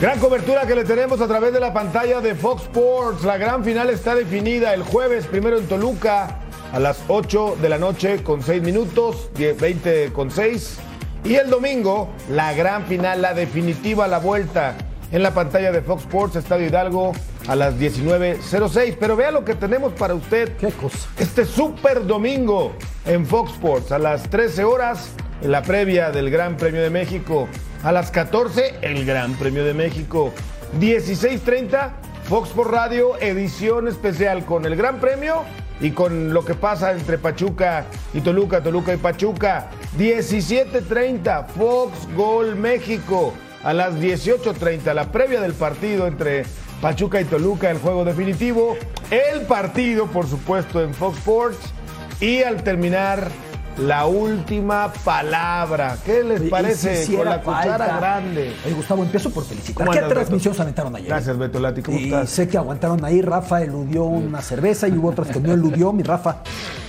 Gran cobertura que le tenemos a través de la pantalla de Fox Sports. La gran final está definida el jueves, primero en Toluca, a las 8 de la noche con 6 minutos, 10, 20 con 6. Y el domingo, la gran final, la definitiva, la vuelta en la pantalla de Fox Sports, Estadio Hidalgo, a las 19.06. Pero vea lo que tenemos para usted. ¿Qué cosa? Este super domingo en Fox Sports, a las 13 horas, en la previa del Gran Premio de México. A las 14, el Gran Premio de México. 16.30, Fox por Radio, edición especial con el Gran Premio y con lo que pasa entre Pachuca y Toluca, Toluca y Pachuca. 17.30, Fox Gol México. A las 18.30, la previa del partido entre Pachuca y Toluca, el juego definitivo. El partido, por supuesto, en Fox Sports. Y al terminar, la última palabra. ¿Qué les parece? si con la cuchara grande. Oye, Gustavo, empiezo por felicitar. ¿Cómo ¿Qué andas, transmisión Beto? se aventaron ayer? Gracias, Beto Lati. ¿Cómo y estás? sé que aguantaron ahí. Rafa eludió una cerveza y hubo otras que no eludió. Mi Rafa.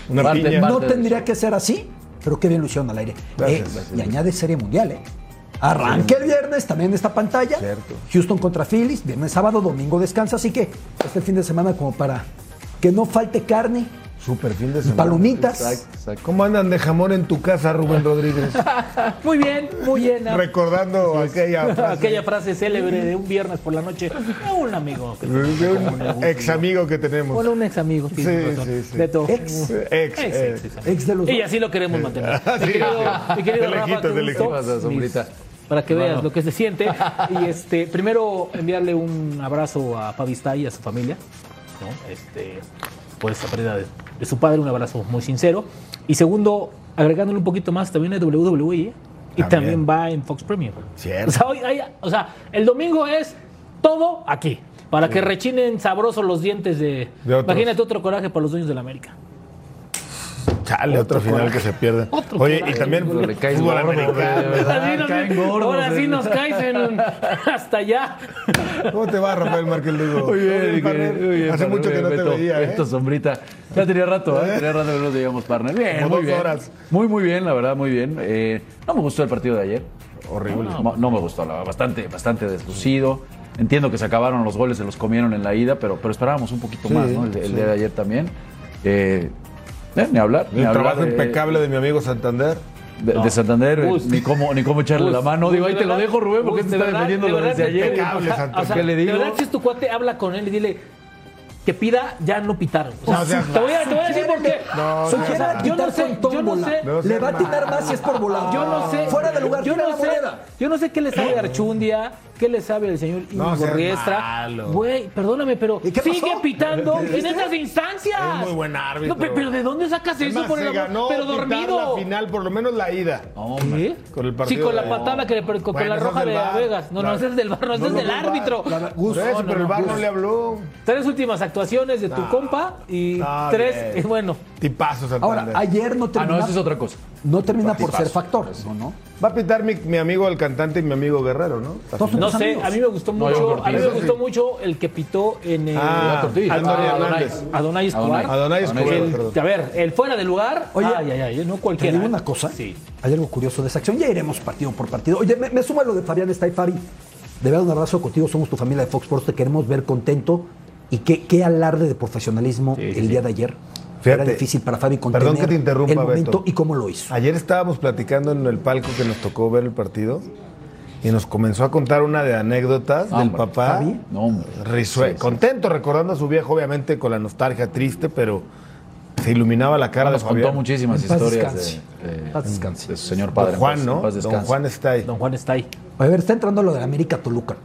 Una Parte, piña. parte. No tendría que ser así, pero qué bien lo hicieron al aire. Gracias, Eh, gracias. y añade serie mundial, ¿eh? Arranque el viernes también en esta pantalla. Cierto. Houston contra Phillies, viernes, sábado, domingo descansa. Así que este fin de semana como para que no falte carne, Súper fin de semana. palomitas. Exacto, exacto. ¿Cómo andan de jamón en tu casa, Rubén Rodríguez? Muy bien, muy bien. Recordando aquella frase Aquella frase célebre de un viernes por la noche de un amigo. que- de un ex amigo que tenemos. Bueno, un ex amigo. Sí, sí, sí. Beto. Ex. Ex. Ex, eh. ex, ex. Ex de los Y así lo queremos mantener. Sí, Mi querido, sí. mi querido De Rafa, lejitos, de lejitos. Para que veas Bueno. lo que se siente. Y este, primero enviarle un abrazo a Fabi Stay y a su familia. ¿no? Este, por esta pérdida de, de su padre, un abrazo muy sincero. Y segundo, agregándole un poquito más, también de WWE. Y También. también va en Fox Premium. Cierto. O sea, hoy hay- o sea, el domingo es todo aquí. Para que rechinen sabrosos los dientes de. De imagínate otro coraje para los dueños de la América. Chale, otro, final que se pierde. Otro Oye, y también fútbol gordo, americano. Así nos- caen gordos, ahora sí eh. nos caes en- hasta allá. ¿Cómo te va, Rafael Márquez Lugo? Oye, partner, Hace mucho que no te veía, ¿eh? Beto, sombrita. Ya tenía rato, ¿eh? Tenía rato que no nos veíamos partner. Bien, Como muy dos bien. horas. Muy, muy bien, la verdad, muy bien. Eh, no me gustó el partido de ayer. Horrible. No, no me gustó, la verdad, bastante, bastante deslucido. Entiendo que se acabaron los goles, se los comieron en la ida, pero, pero esperábamos un poquito más, ¿no? El, el día de ayer también. Eh, eh, ni hablar. Ni El hablar, trabajo eh, impecable de mi amigo Santander. de, de Santander, eh, ni cómo, ni cómo echarle la mano. Digo, ahí te lo dejo, Rubén, porque te de está defendiendo de desde ayer. impecable, o sea, ¿Qué le digo? De verdad, si es tu cuate, habla con él y dile que pida ya no pitar. O sea, No te, voy a, te voy a decir por qué. No, yo no sé, yo no sé. No Le va a mal. más si es por volar. Yo no sé. Fuera de lugar, yo no sé. Yo no sé qué le sabe Archundia, qué le sabe el señor No Íñigo seas Riestra. Güey, perdóname, pero ¿Y qué sigue pitando en estas instancias. Es muy buen árbitro. No, pe- pero ¿de dónde sacas Es eso más, por el se amor? ganó Pero dormido. la final, por lo menos la ida. ¿Qué? Con el Sí, partido con la patada que le con, con la roja de. Vegas. No, no, ese es del bar, no, ese No, es no, del no, árbitro. No, no, pero el no, Gus. no le habló. Tres últimas actuaciones de tu compa y Ah, tres, bueno, Tipazo Santander. Ahora, ayer no Ah, termina, no, eso es otra cosa. no termina por ser factor, ¿no? ¿no? Va a pitar mi, mi amigo el cantante y mi amigo Guerrero, ¿no? Todos no sé, amigos. a mí me gustó No, mucho, a mí me Sí. gustó mucho el que pitó en eh, Ah, Ah, Hernández. Adonai Escobar. Adonai Escobar, El- perdón. a ver, el fuera de lugar, Oye, ay, ay, ay, no Te cualquiera. digo una cosa, Sí. hay algo curioso de esa acción. Ya iremos partido por partido. Oye, me, me suma lo de Fabián Staifari. De verdad, un abrazo contigo. Somos tu familia de Fox Sports. Te queremos ver contento. Y qué, qué alarde de profesionalismo Sí, el sí. día de ayer. Fíjate, Era difícil para Fabi contener perdón que te interrumpa, el momento Beto. y cómo lo hizo. Ayer estábamos platicando en el palco que nos tocó ver el partido y nos comenzó a contar una de anécdotas del Hombre, papá. Fabi. No, hombre. Risue- Sí, sí. contento recordando a su viejo, obviamente con la nostalgia triste, pero se iluminaba la cara Nos de contó Fabián. muchísimas En historias descanse. de, de- En paz descanse. de su señor padre. Don Juan, ¿no? paz Don. Juan está ahí. Don Juan está ahí. A ver, está entrando lo de la América Toluca.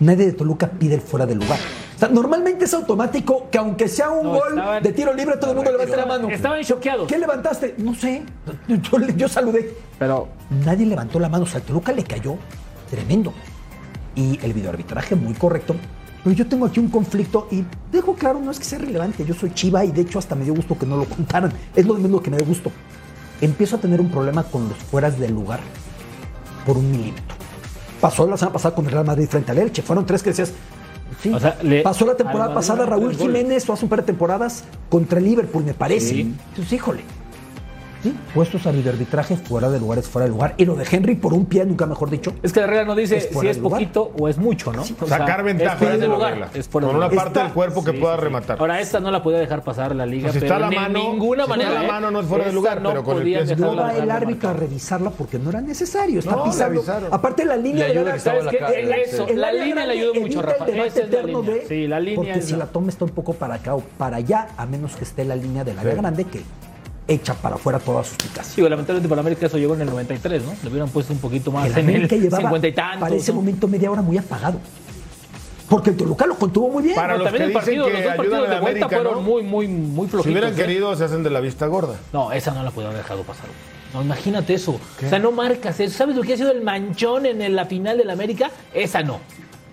Nadie de Toluca pide el fuera de lugar. Sea, normalmente es automático que aunque sea un No, gol estaban- de tiro libre, todo el mundo levanta la mano. Estaban choqueados. ¿Qué levantaste? No sé. Yo, yo saludé. Pero Nadie levantó la mano. O sea, el Toluca le cayó tremendo. Y el videoarbitraje muy correcto. Pero yo tengo aquí un conflicto y dejo claro, no es que sea relevante. Yo soy chiva y de hecho hasta me dio gusto que no lo contaran. Es lo mismo que me dio gusto. Empiezo a tener un problema con los fueras del lugar por un milímetro. Pasó la semana pasada con el Real Madrid frente al Elche. Fueron tres que decías. Sí. O sea, le- Pasó la temporada pasada Raúl. Jiménez o hace un par de temporadas contra el Liverpool, me parece. Sí. Entonces, híjole. Sí, puestos al videoarbitraje fuera de lugar es fuera de lugar. Y lo de Henry por un pie, nunca mejor dicho. es que la regla no dice Es si es de lugar. poquito o es mucho, ¿no? O sea, Sacar ventaja es fuera de la lugar. regla. Es fuera Con de una lugar. parte Está- del cuerpo que Sí, pueda rematar. Ahora, esta no la podía dejar pasar la liga, Pues si pero está la de mano- ninguna si manera. está la ¿eh? mano no es fuera de lugar, no pero con el pie. No va el árbitro a revisarla porque no era necesario. Está No, pisando. Aparte la línea Le de ayuda la- ¿sabes la la línea le ayuda mucho, Rafa. la de- Sí, la línea Porque si la- la toma está un poco para acá o para allá, a menos que esté la línea del área grande que echa para afuera toda suspicacia. Sí, lamentablemente para América eso llegó en el 93, ¿no? Le hubieran puesto un poquito más El en el América llevaba 50 y tantos. para ese ¿no? momento media hora muy apagado. Porque el Toluca lo contuvo muy bien. Para los también que el partido, dicen que los dos ayudan partidos a de vuelta América, fueron ¿no? muy, muy, muy flojitos. Si hubieran ¿eh? querido, se hacen de la vista gorda. No, esa no la pudieron haber dejado pasar. No, imagínate eso. O sea, no marcas eso. ¿Sabes lo que ha sido el manchón en el- la final del América? Esa no.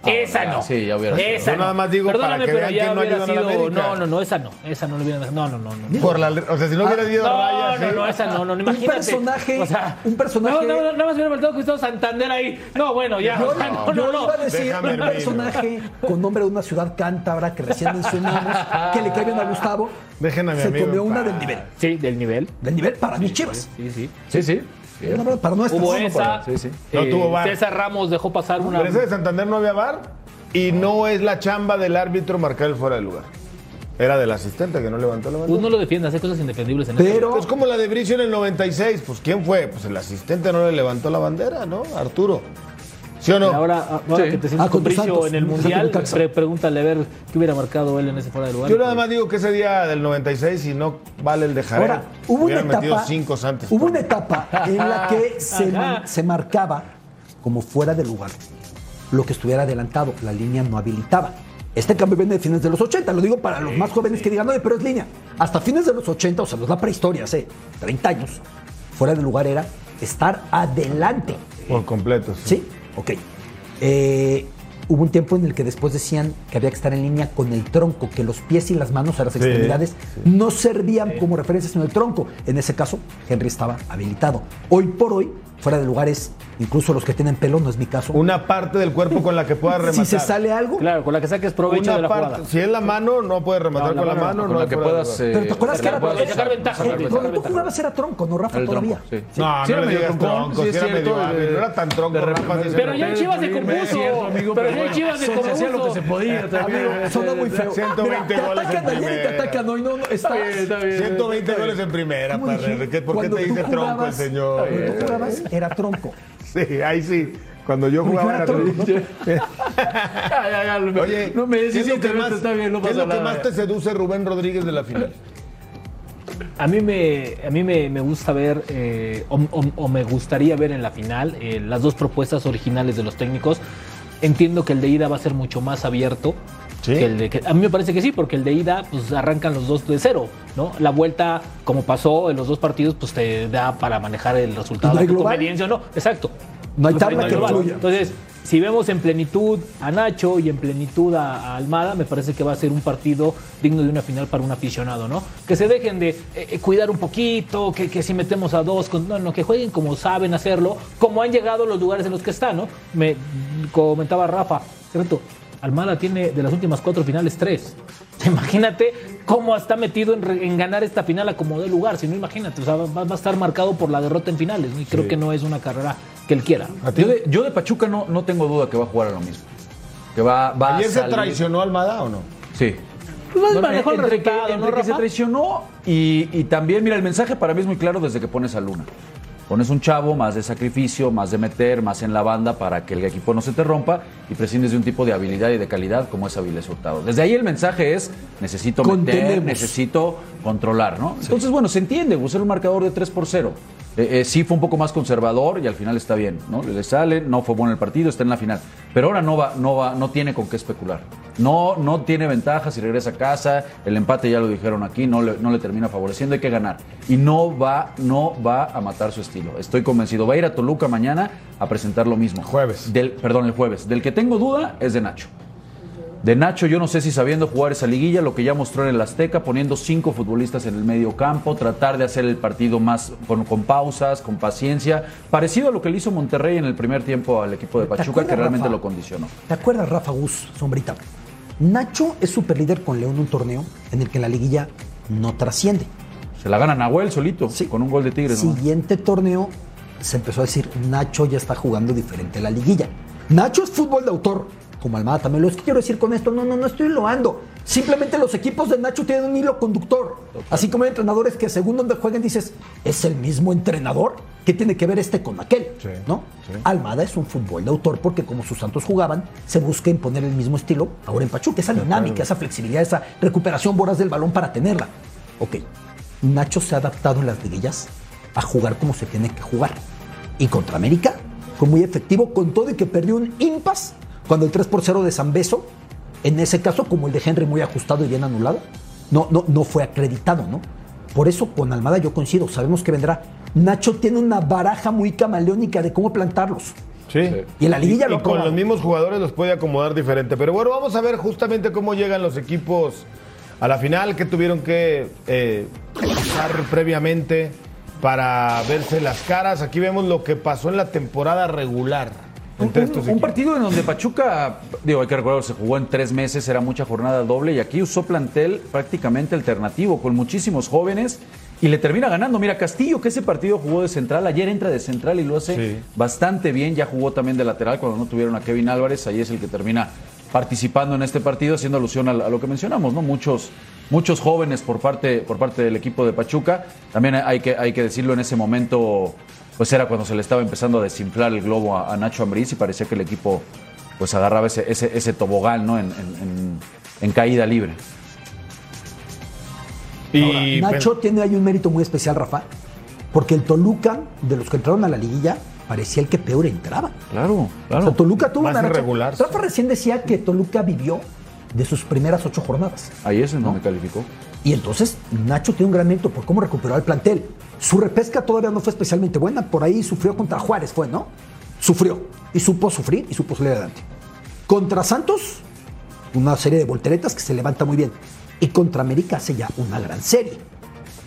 Esa ya, no. sí, ya hubiera sido. Esa Yo nada más digo Perdóname, para que pero vean ya que no hubiera ayudan a la sido- América. No, no, no, esa no. Esa no le hubieran dejado. No, no, no. no. Por la, o sea, si no hubiera ido No, rayas. no, ¿sí? no, esa no, no, Un imagínate. personaje- o sea, un personaje- No, no, no, nada más hubiera faltado Gustavo Santander ahí. No, bueno, ya. Yo, o sea, no, yo no, no. iba a decir Déjame un hervir. personaje con nombre de una ciudad cántabra que recién mencionamos, que le cae bien a Gustavo, Dejen a mi se amigo comió en una paz. del nivel. Sí, del nivel. Del nivel para mis chivas. Sí, sí. Sí, sí. Para. Hubo No, no, esa. para- sí, sí. No eh, tuvo VAR. César Ramos dejó pasar una. Pero ese de Santander no había bar y no es la chamba del árbitro marcar el fuera de lugar. Era del asistente que no levantó la Pues bandera. no lo defiende, hace cosas indefendibles en eso. Pero Es como la de Bricio en el 96. Pues ¿quién fue? Pues el asistente no le levantó la bandera, ¿no? Arturo. ¿Sí o no? Ahora, ahora Sí. que te Ah, sientes con con Bricio en el Mundial, pre- pregúntale a ver qué hubiera marcado él en ese fuera de lugar. Yo nada más digo que ese día del 96 y no vale el de Jared. Ahora, hubo una etapa, cinco antes. hubo una etapa en la que se, se marcaba como fuera de lugar lo que estuviera adelantado, la línea no habilitaba. Este cambio viene de fines de los 80, lo digo para los más jóvenes que digan, oye, pero es línea. Hasta fines de los 80, o sea, es la prehistoria, hace 30 años, fuera de lugar era estar adelante. Por completo. sí. ¿Sí? Ok. Eh, hubo un tiempo en el que después decían que había que estar en línea con el tronco, que los pies y las manos, sea, las extremidades, no servían como referencias en el tronco. En ese caso, Henry estaba habilitado. Hoy por hoy, fuera de lugares, incluso los que tienen pelo, no es mi caso. Una parte del cuerpo con la que pueda rematar. si se sale algo, Claro, con la que saques provecho Una de la parte- jugada. Si es la mano, no puede rematar No, con la mano mano. Con no la que puedas. eh, Pero ¿te acuerdas que era- puedas sacar ventaja, cuando tú jugabas era tronco, no Rafa todavía. sí. No, Sí, no era le medio digas tronco, sí, era medio no era tan tronco, Rafa, Pero ya en Chivas se compuso. pero ya en Chivas se se hacía lo que se compuso. podía también. Amigo, suena muy feo. 120 Mira, te goles en atacan ayer y te primera. atacan hoy. No, no, está bien, está bien. 120 goles en primera, ¿Cómo padre. dije? ¿Qué- ¿Por qué te tú dice tronco el señor? Cuando tú jugabas era tronco. Sí, ahí sí. Cuando yo jugaba era tronco. lo- Oye, no me ¿qué es decís lo que más, está bien, no qué es lo que nada. más te seduce Rubén Rodríguez de la final? A mí me, a mí me, me gusta ver, eh, o, o- o me gustaría ver en la final, eh, las dos propuestas originales de los técnicos. Entiendo que el de ida va a ser mucho más abierto. ¿Sí? que el de, que- a mí me parece que sí, porque el de ida pues arrancan los dos de cero, ¿no? La vuelta, como pasó en los dos partidos, pues te da para manejar el resultado ¿No hay conveniencia o no. Exacto. No hay tabla que influya. Entonces, si vemos en plenitud a Nacho y en plenitud a, a Almada, me parece que va a ser un partido digno de una final para un aficionado, ¿no? Que se dejen de eh, eh, cuidar un poquito, que, que si metemos a dos, con- no, no, que jueguen como saben hacerlo, como han llegado los lugares en los que están, ¿no? Me comentaba Rafa, ¿cierto? Almada tiene de las últimas cuatro finales tres. Imagínate cómo está metido en, re- en ganar esta final a como de lugar. Si no, imagínate, o sea, va, va a estar marcado por la derrota en finales. ¿no? Y creo que no es una carrera que él quiera. Yo de, yo de Pachuca no, no tengo duda que va a jugar a lo mismo. Que va, va ¿Ayer a se traicionó Almada o no? Sí. Pues manejó el entre que, resultado, ¿no, que se traicionó y, y también, mira, el mensaje para mí es muy claro desde que pones a Luna. Pones un chavo más de sacrificio, más de meter, más en la banda para que el equipo no se te rompa y prescindes de un tipo de habilidad y de calidad como es Avilés Hurtado. Desde ahí el mensaje es, necesito meter, necesito controlar, ¿no? Entonces, bueno, se entiende, usar un marcador de 3 por 0. Eh, eh, sí fue un poco más conservador y al final está bien, ¿no? Le sale, no fue bueno el partido, está en la final. Pero ahora no va, no va, no tiene con qué especular. No, no tiene ventaja si regresa a casa, el empate ya lo dijeron aquí, no le, no le termina favoreciendo, hay que ganar. Y no va, no va a matar su estilo. Estoy convencido. Va a ir a Toluca mañana a presentar lo mismo. Jueves. Del, perdón, el jueves. Del que tengo duda es de Nacho. De Nacho, yo no sé si sabiendo jugar esa liguilla, lo que ya mostró en el Azteca, poniendo cinco futbolistas en el medio campo, tratar de hacer el partido más con, con pausas, con paciencia, parecido a lo que le hizo Monterrey en el primer tiempo al equipo de ¿Te Pachuca, acuerdas, que realmente Rafa? lo condicionó. ¿Te acuerdas, Rafa Gus, sombrita? Nacho es superlíder con León en un torneo en el que la liguilla no trasciende. Se la gana Nahuel solito, Sí. con un gol de Tigres. ¿no? Siguiente torneo se empezó a decir, Nacho ya está jugando diferente la liguilla. Nacho es fútbol de autor, como Almada también lo es. ¿Qué quiero decir con esto? No, no, no estoy loando. Simplemente los equipos de Nacho tienen un hilo conductor. Así como hay entrenadores que según donde jueguen dices, ¿es el mismo entrenador? ¿Qué tiene que ver este con aquel? Sí, ¿No? sí. Almada es un fútbol de autor porque como sus santos jugaban, se busca imponer el mismo estilo ahora en Pachuca, esa dinámica, esa flexibilidad, esa recuperación voraz del balón para tenerla. Ok, Nacho se ha adaptado en las liguillas a jugar como se tiene que jugar. Y contra América fue muy efectivo con todo y que perdió un impas cuando el 3 por 0 de San Beso, en ese caso como el de Henry muy ajustado y bien anulado, no, no, no fue acreditado, ¿no? Por eso con Almada yo coincido, sabemos que vendrá. Nacho tiene una baraja muy camaleónica de cómo plantarlos. Sí. Y en la liguilla Y- lo y con los mismos jugadores los puede acomodar diferente. Pero bueno, vamos a ver justamente cómo llegan los equipos a la final, que tuvieron que eh, pasar previamente para verse las caras. Aquí vemos lo que pasó en la temporada regular Un, partido en donde Pachuca, digo, hay que recordar, se jugó en tres meses, era mucha jornada doble y aquí usó plantel prácticamente alternativo, con muchísimos jóvenes y le termina ganando. Mira, Castillo, que ese partido jugó de central, ayer entra de central y lo hace Sí. bastante bien, ya jugó también de lateral cuando no tuvieron a Kevin Álvarez, ahí es el que termina participando en este partido, haciendo alusión a, a lo que mencionamos, ¿no? Muchos, muchos jóvenes por parte, por parte del equipo de Pachuca. También hay que, hay que decirlo en ese momento, pues era cuando se le estaba empezando a desinflar el globo a, a Nacho Ambriz y parecía que el equipo pues agarraba ese, ese, ese tobogán, ¿no? En, en- en- en caída libre. Y Nacho tiene ahí un mérito muy especial, Rafa, porque el Toluca, de los que entraron a la liguilla, parecía el que peor entraba. Claro, O sea, Toluca tuvo Más una racha-. Rafa recién decía que Toluca vivió de sus primeras ocho jornadas. Ahí es en donde calificó. Y entonces Nacho tiene un gran mérito por cómo recuperó al plantel. Su repesca todavía no fue especialmente buena, por ahí sufrió contra Juárez, fue, ¿no? Sufrió y supo sufrir y supo salir adelante. Contra Santos, una serie de volteretas que se levanta muy bien. Y contra América hace ya una gran serie.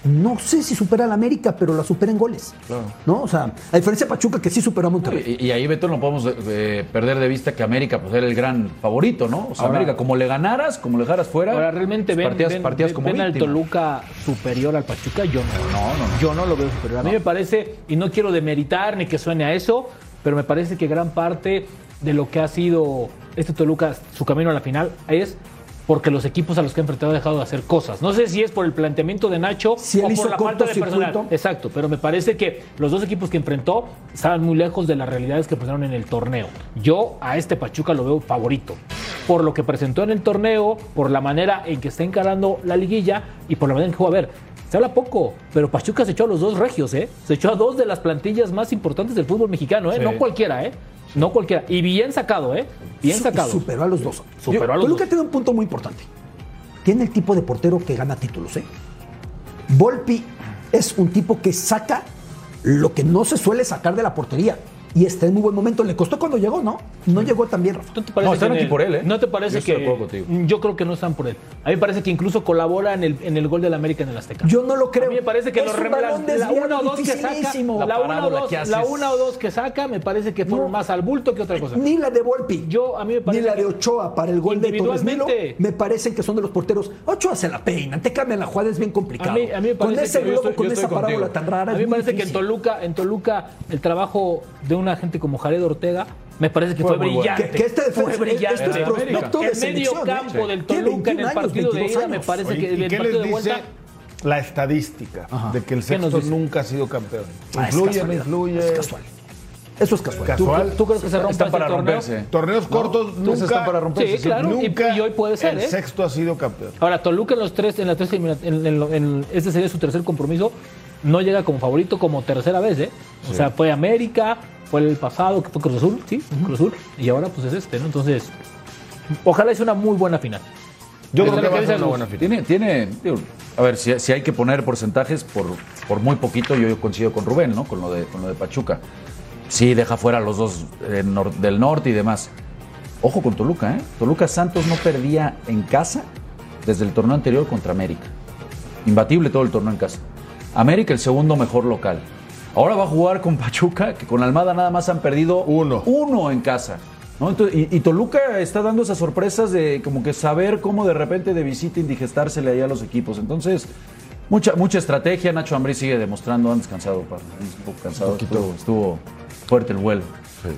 No sé si supera a la América, pero la supera en goles. ¿No? O sea, a diferencia de Pachuca, que sí superó a Monterrey. Y, y ahí, Beto, no podemos eh, perder de vista que América pues, era el gran favorito, ¿no? O sea, Ahora- América, como le ganaras, como le dejaras fuera, Ahora, realmente pues, ven, ven- como ven al. Toluca superior al Pachuca, yo no. No, no, no. Yo no lo veo superior. A mí me parece, y no quiero demeritar ni que suene a eso, pero me parece que gran parte de lo que ha sido este Toluca, su camino a la final, es porque los equipos a los que ha enfrentado han dejado de hacer cosas. No sé si es por el planteamiento de Nacho Si o hizo por la falta de personal. Exacto, pero me parece que los dos equipos que enfrentó estaban muy lejos de las realidades que presentaron en el torneo. Yo a este Pachuca lo veo favorito. Por lo que presentó en el torneo, por la manera en que está encarando la liguilla y por la manera en que juega. A ver, se habla poco, pero Pachuca se echó a los dos regios, ¿eh? Se echó a dos de las plantillas más importantes del fútbol mexicano, ¿eh? Sí. No cualquiera, ¿eh? No cualquiera. Y bien sacado, ¿eh? Bien Su- sacado. Superó a los dos. Superó Yo- a los Toluca dos. tiene un punto muy importante. Tiene el tipo de portero que gana títulos, ¿eh? Volpi es un tipo que saca lo que no se suele sacar de la portería. Y está en muy buen momento. Le costó cuando llegó, ¿no? No llegó tan bien, Rafa. ¿No te parece No, están aquí el- por él, ¿eh? ¿No te parece Yo que.? Yo creo que no están por él. A mí me parece que incluso colabora en el, en el gol del América en el Azteca. Yo no lo creo. A mí me parece que Es los un balón la, una o dos que saca, la, La una o dos, que haces. la una o dos que saca me parece que fueron No. más al bulto que otra cosa. Ni la de Volpi. Yo, a mí me parece Ni la de Ochoa para el gol de Torres me parecen que son de los porteros. Ochoa se la peinan, te cambian la jugada, es bien complicado. A mí, a mí me con ese globo, estoy- con esa parábola contigo. tan rara. A mí me parece que en. Toluca, en Toluca el trabajo de una gente como Jared Ortega me parece que Fue fue, brillante. Que- que este fue brillante. este es prospecto de el medio ¿eh? campo del Toluca en 21 el años, partido de 22 ida me parece Oye, que ¿y el qué partido les de vuelta dice la estadística Ajá. de que el ¿Qué nos sexto nunca ha sido campeón. Ah, es influye, no influye. Es casual. Eso es casual. Casual. ¿Tú, tú crees que se Están este para torneo? romperse. Torneos cortos Entonces nunca. están para romperse. Sí, claro. y- Nunca y hoy puede ser, el ¿eh? sexto ha sido campeón. Ahora, Toluca en los tres, en las tres elimina- en, en- en- este sería su tercer compromiso, no llega como favorito como tercera vez, ¿eh? O sea, fue América, fue el pasado, que fue Cruz Azul, sí, Cruz Azul, y ahora pues es este, ¿no? Entonces, ojalá es una muy buena final. Yo creo que va a ser una buena final. Tiene, tiene, digo, a ver, si, si hay que poner porcentajes, por, por muy poquito yo coincido con Rubén, ¿no? Con lo de, con lo de Pachuca. Sí, deja fuera a los dos eh, nor- del norte y demás. Ojo con Toluca, ¿eh? Toluca Santos no perdía en casa desde el torneo anterior contra América. Imbatible todo el torneo en casa. América el segundo mejor local. Ahora va a jugar con Pachuca, que con Almada nada más han perdido Uno. uno en casa. ¿no? Entonces, y, y Toluca está dando esas sorpresas de como que saber cómo de repente de visita indigestársele ahí a los equipos. Entonces, mucha, mucha estrategia. Nacho Ambrí sigue demostrando, han descansado, pa- un poco cansado. Estuvo, estuvo fuerte el vuelo.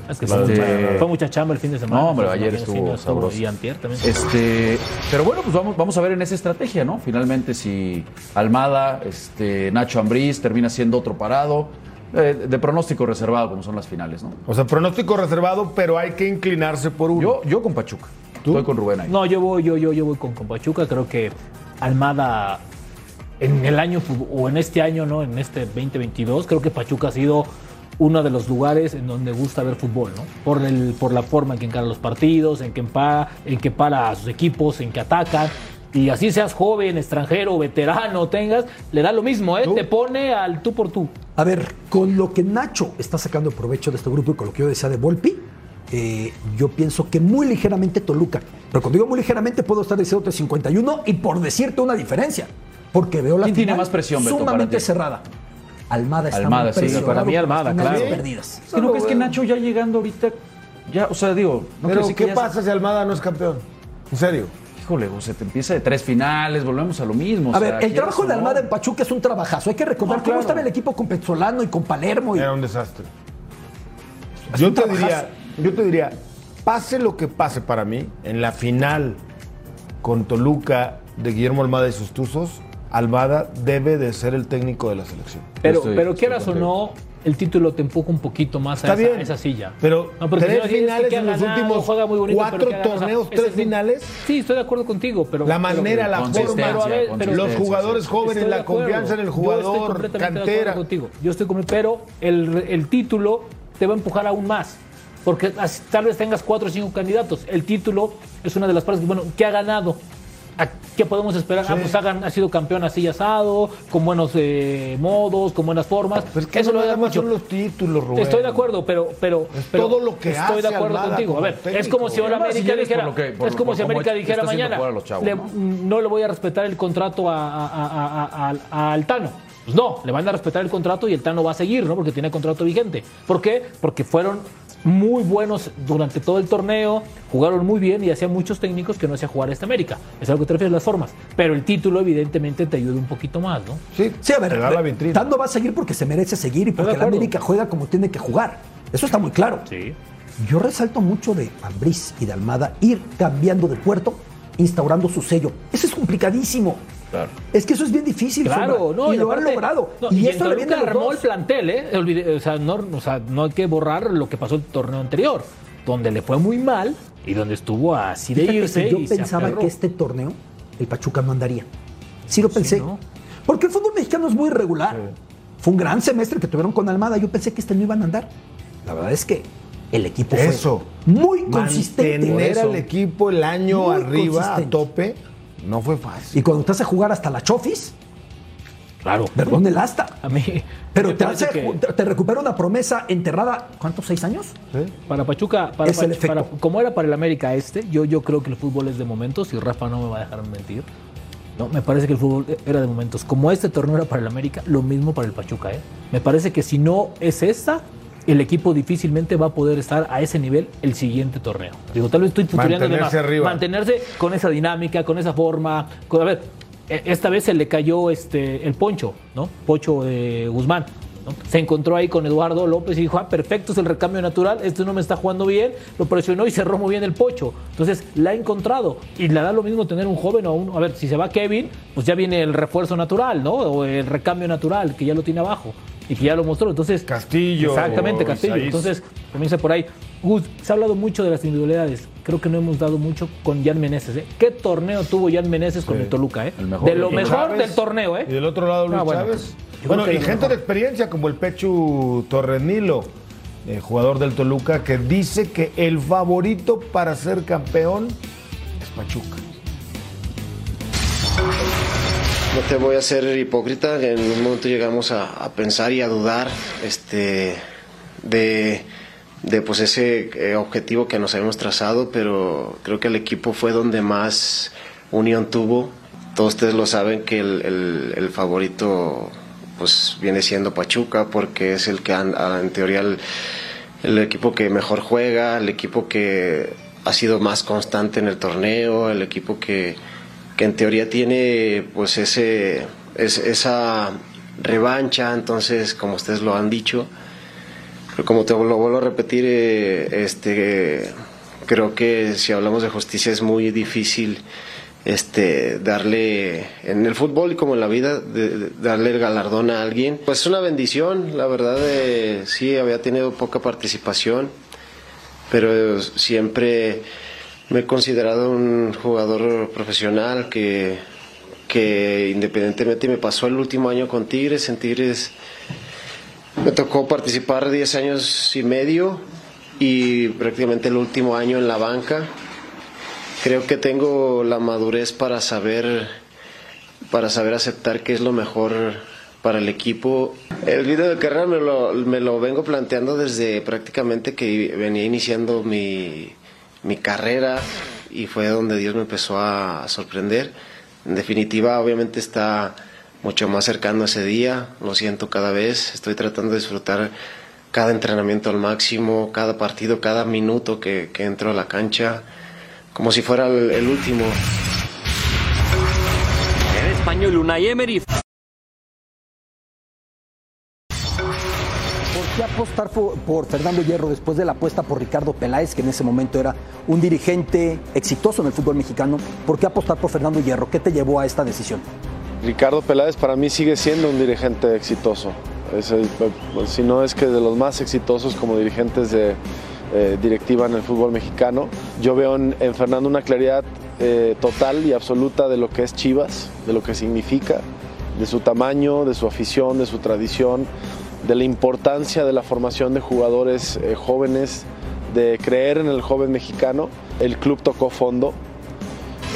Es que Este- fue, mucha, fue mucha chamba el fin de semana. No, hombre, ayer estuvo sí, no sabroso. Y antier también. Este, pero bueno, pues vamos, vamos a ver en esa estrategia, ¿no? Finalmente, si Almada, este, Nacho Ambriz termina siendo otro parado, eh, de pronóstico reservado, como son las finales, ¿no? O sea, pronóstico reservado, pero hay que inclinarse por uno. Yo, yo con Pachuca. Estoy con Rubén ahí. No, yo voy, yo, yo, yo voy con, con Pachuca. Creo que Almada en el año o en este año, ¿no? En este 2022, creo que Pachuca ha sido uno de los lugares en donde gusta ver fútbol, ¿no? Por el, por la forma en que encara los partidos, en que empa- en que para a sus equipos, en que atacan. Y así seas joven, extranjero, veterano, tengas, le da lo mismo, ¿eh? ¿Tú? Te pone al tú por tú. A ver, con lo que Nacho está sacando provecho de este grupo y con lo que yo decía de Volpi, eh, yo pienso que muy ligeramente Toluca. Pero cuando digo muy ligeramente, puedo estar diciendo 51 y por decirte una diferencia. Porque veo la ¿Quién tiene más presión, Beto, sumamente ti? cerrada. Almada está Almada, muy sí, presionado para mí Almada, claro. perdidas. Es que no crees que Nacho ya llegando ahorita, ya, o sea, digo, no pero que ¿qué ya- pasa si Almada no es campeón? En serio. Híjole, o sea, te empieza de tres finales, volvemos a lo mismo. o A sea, ver, el trabajo de no. Almada en Pachuca es un trabajazo. Hay que recordar No, cómo estaba el equipo con Petzolano y con Palermo. Y... Era un desastre. Es Yo un te trabajazo. diría, yo te diría, pase lo que pase para mí, en la final con Toluca de Guillermo Almada y sus Tuzos, Almada debe de ser el técnico de la selección. Pero, Estoy- pero estoy quieras o no, el título te empuja un poquito más Está a esa, silla. Pero No, porque tres si no, es que finales que en los ganado, últimos juega muy bonito, cuatro pero que ha ganado, torneos, tres es- finales. Sí, estoy de acuerdo contigo, pero La pero- manera, la forma, pero a ver, pero- los jugadores sí. jóvenes, la confianza en el Yo estoy jugador, completamente de acuerdo cantera. contigo. Yo estoy con pero el, el título te va a empujar aún más. Porque tal vez tengas cuatro o cinco candidatos. El título es una de las partes que, bueno, ¿qué ha ganado? ¿A ¿Qué podemos esperar? Ah, pues ha, gan- ha sido campeón así asado, con buenos eh, modos, con buenas formas. Pues que Eso no lo da mucho. son los títulos, Rubén. Estoy de acuerdo, pero, pero, Es pero todo lo que estoy hace de acuerdo contigo. A ver, es como si ahora Además, si América dijera, por lo que- por es como por si América dijera mañana, chavos, le- ¿no? ¿no? le voy a respetar el contrato a- a Altano. Pues no, le van a respetar el contrato y el Tano va a seguir, ¿no? Porque tiene contrato vigente. ¿Por qué? Porque fueron muy buenos durante todo el torneo, jugaron muy bien y hacían muchos técnicos que no hacía jugar a esta América. Es algo que te refieres a las formas. Pero el título, evidentemente, te ayuda un poquito más, ¿no? Sí, Sí, a ver, la. Tando va a seguir porque se merece seguir y porque la. América juega como tiene que jugar. Eso está muy claro. Sí. Yo resalto mucho de Ambriz y de Almada ir cambiando de puerto, instaurando su sello. Eso es complicadísimo. Claro. Es que eso es bien difícil. Claro, Sombra, no, y, lo aparte- han logrado. no, y, y esto le viene armó dos. el plantel, ¿eh? O, sea, no, o sea, no hay que borrar lo que pasó el torneo anterior, donde le fue muy mal y donde estuvo así de Fíjate que irse. yo y se pensaba que este torneo el Pachuca no andaría. Sí lo pensé. ¿no? Porque el fútbol mexicano es muy irregular. Fue un gran semestre que tuvieron con Almada. Yo pensé que este no iban a andar. La verdad es que el equipo Eso. fue muy consistente. Mantener al equipo el año Muy arriba a tope no fue fácil. Y cuando te hace jugar hasta la chofis, Claro. perdón el asta. A mí. Pero te, hace, que te recupera una promesa enterrada, ¿cuántos? ¿Seis años? ¿Sí? para Pachuca, para, Es el Pach- efecto. para- como era para el América este, yo, yo creo que el fútbol es de momentos y Rafa no me va a dejar mentir. No, me parece que el fútbol era de momentos. Como este torneo era para el América, lo mismo para el Pachuca. ¿eh? Me parece que si no es esta, el equipo difícilmente va a poder estar a ese nivel el siguiente torneo. Digo, tal vez estoy futureando de más. Mantenerse arriba. Mantenerse con esa dinámica, con esa forma. con- a ver, e- esta vez se le cayó este el Poncho, ¿no? Pocho de Guzmán. ¿no? Se encontró ahí con Eduardo López y dijo, ah, perfecto, es el recambio natural, este no me está jugando bien, lo presionó y cerró muy bien el pocho. Entonces, la ha encontrado y le da lo mismo tener un joven o un, a ver, si se va Kevin, pues ya viene el refuerzo natural, ¿no? O el recambio natural, que ya lo tiene abajo y que ya lo mostró. Entonces, Castillo, Exactamente, Castillo. Entonces, comienza por ahí. Gus, se ha hablado mucho de las individualidades. Creo que no hemos dado mucho con Jan Meneses. ¿eh? ¿Qué torneo tuvo Jan Meneses con el Toluca? ¿eh? El mejor de lo mejor Chávez, del torneo, ¿eh? Y del otro lado Luis Ah, bueno. Chávez. Yo Bueno, y gente de experiencia como el Pechu Torrenilo, eh, jugador del Toluca, que dice que el favorito para ser campeón es Pachuca. No te voy a ser hipócrita, en un momento llegamos a, pensar y a dudar este, de, de, pues ese eh, objetivo que nos habíamos trazado, pero creo que el equipo fue donde más unión tuvo. Todos ustedes lo saben que el, favorito pues viene siendo Pachuca porque es el que en teoría el equipo que mejor juega, el equipo que ha sido más constante en el torneo, el equipo que, que en teoría tiene pues ese es- esa revancha, entonces como ustedes lo han dicho, pero como te lo vuelvo a repetir, eh, este creo que si hablamos de justicia es muy difícil este darle en el fútbol y como en la vida de- darle el galardón a alguien. Pues es una bendición la verdad eh, sí había tenido poca participación pero siempre me he considerado un jugador profesional que, que independientemente me pasó el último año con Tigres, en Tigres me tocó participar 10 años y medio y prácticamente el último año en la banca. Creo que tengo la madurez para saber para saber aceptar qué es lo mejor para el equipo. El video de carrera me lo, me lo vengo planteando desde prácticamente que venía iniciando mi, mi carrera y fue donde Dios me empezó a sorprender. En definitiva, obviamente está mucho más cercano ese día, lo siento cada vez, estoy tratando de disfrutar cada entrenamiento al máximo, cada partido, cada minuto que, que entro a la cancha, como si fuera el- el último. En español, Unai Emery qué apostar por, Fernando Hierro después de la apuesta por Ricardo Peláez, que en ese momento era un dirigente exitoso en el fútbol mexicano? ¿Por qué apostar por Fernando Hierro? ¿Qué te llevó a esta decisión? Ricardo Peláez para mí sigue siendo un dirigente exitoso. El- si no es que de los más exitosos como dirigentes de eh, directiva en el fútbol mexicano. Yo veo en, en Fernando una claridad eh, total y absoluta de lo que es Chivas, de lo que significa, de su tamaño, de su afición, de su tradición, de la importancia de la formación de jugadores eh, jóvenes, de creer en el joven mexicano. El club tocó fondo,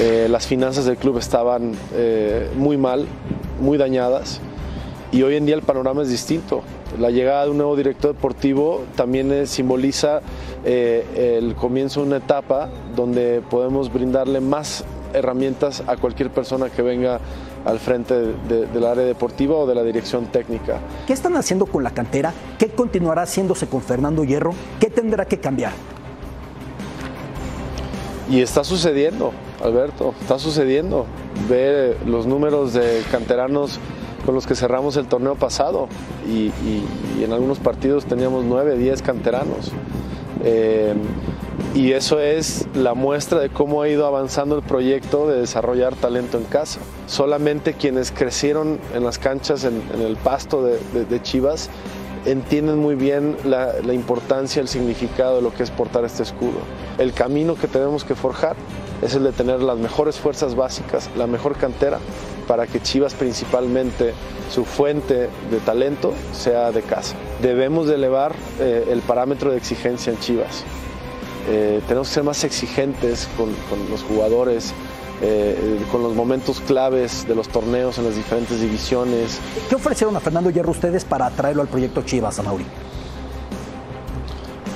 eh, las finanzas del club estaban eh, muy mal, muy dañadas y hoy en día el panorama es distinto. La llegada de un nuevo director deportivo también simboliza el comienzo de una etapa donde podemos brindarle más herramientas a cualquier persona que venga al frente de- del área deportiva o de la dirección técnica. ¿Qué están haciendo con la cantera? ¿Qué continuará haciéndose con Fernando Hierro? ¿Qué tendrá que cambiar? Y está sucediendo, Alberto, está sucediendo. Ve los números de canteranos con los que cerramos el torneo pasado y, y- y en algunos partidos teníamos 9, 10 canteranos. Eh, y eso es la muestra de cómo ha ido avanzando el proyecto de desarrollar talento en casa. Solamente quienes crecieron en las canchas, en, el pasto de, Chivas, entienden muy bien la, importancia, el significado de lo que es portar este escudo. El camino que tenemos que forjar es el de tener las mejores fuerzas básicas, la mejor cantera, para que Chivas principalmente, su fuente de talento, sea de casa. Debemos de elevar eh, el parámetro de exigencia en Chivas. Eh, tenemos que ser más exigentes con, con los jugadores, eh, con los momentos claves de los torneos en las diferentes divisiones. ¿Qué ofrecieron a Fernando Hierro ustedes para traerlo al proyecto Chivas, Amauri?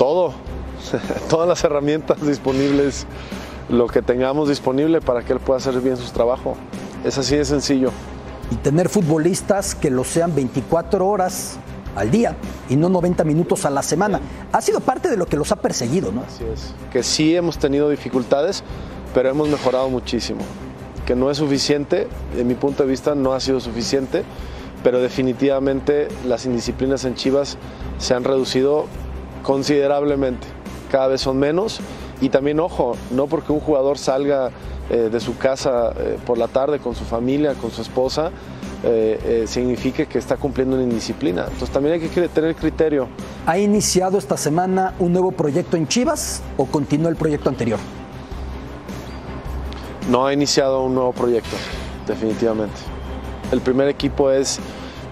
todo, todas las herramientas disponibles, lo que tengamos disponible para que él pueda hacer bien su trabajo. Es así de sencillo. Y tener futbolistas que lo sean 24 horas al día y no 90 minutos a la semana. Ha sido parte de lo que los ha perseguido, ¿no? Así es. Que sí hemos tenido dificultades, pero hemos mejorado muchísimo. Que no es suficiente, de mi punto de vista no ha sido suficiente, pero definitivamente las indisciplinas en Chivas se han reducido considerablemente. Cada vez son menos y también, ojo, no porque un jugador salga eh, de su casa eh, por la tarde con su familia, con su esposa, eh, signifique que está cumpliendo una indisciplina. Entonces también hay que tener criterio. ¿Ha iniciado esta semana un nuevo proyecto en Chivas o continúa el proyecto anterior? No ha iniciado un nuevo proyecto, definitivamente. El primer equipo es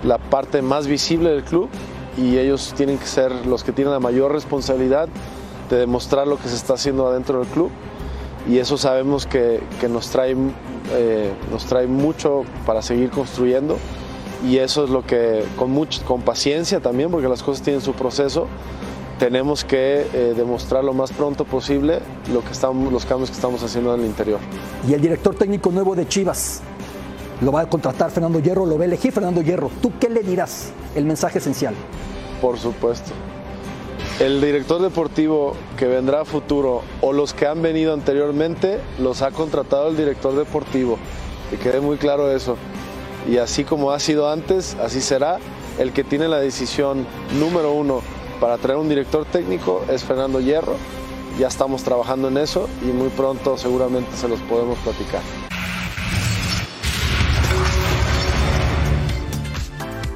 la parte más visible del club y ellos tienen que ser los que tienen la mayor responsabilidad de demostrar lo que se está haciendo adentro del club y eso sabemos que, nos, trae, eh, nos trae mucho para seguir construyendo y eso es lo que con, mucho, con paciencia también, porque las cosas tienen su proceso, tenemos que eh, demostrar lo más pronto posible lo que estamos, los cambios que estamos haciendo en el interior. Y el director técnico nuevo de Chivas, lo va a contratar Fernando Hierro, lo va a elegir Fernando Hierro. ¿Tú qué le dirás? El mensaje esencial. Por supuesto. El director deportivo que vendrá a futuro o los que han venido anteriormente los ha contratado el director deportivo. Que quede muy claro eso. Y así como ha sido antes, así será. El que tiene la decisión número uno para traer un director técnico es Fernando Hierro. Ya estamos trabajando en eso y muy pronto seguramente se los podemos platicar.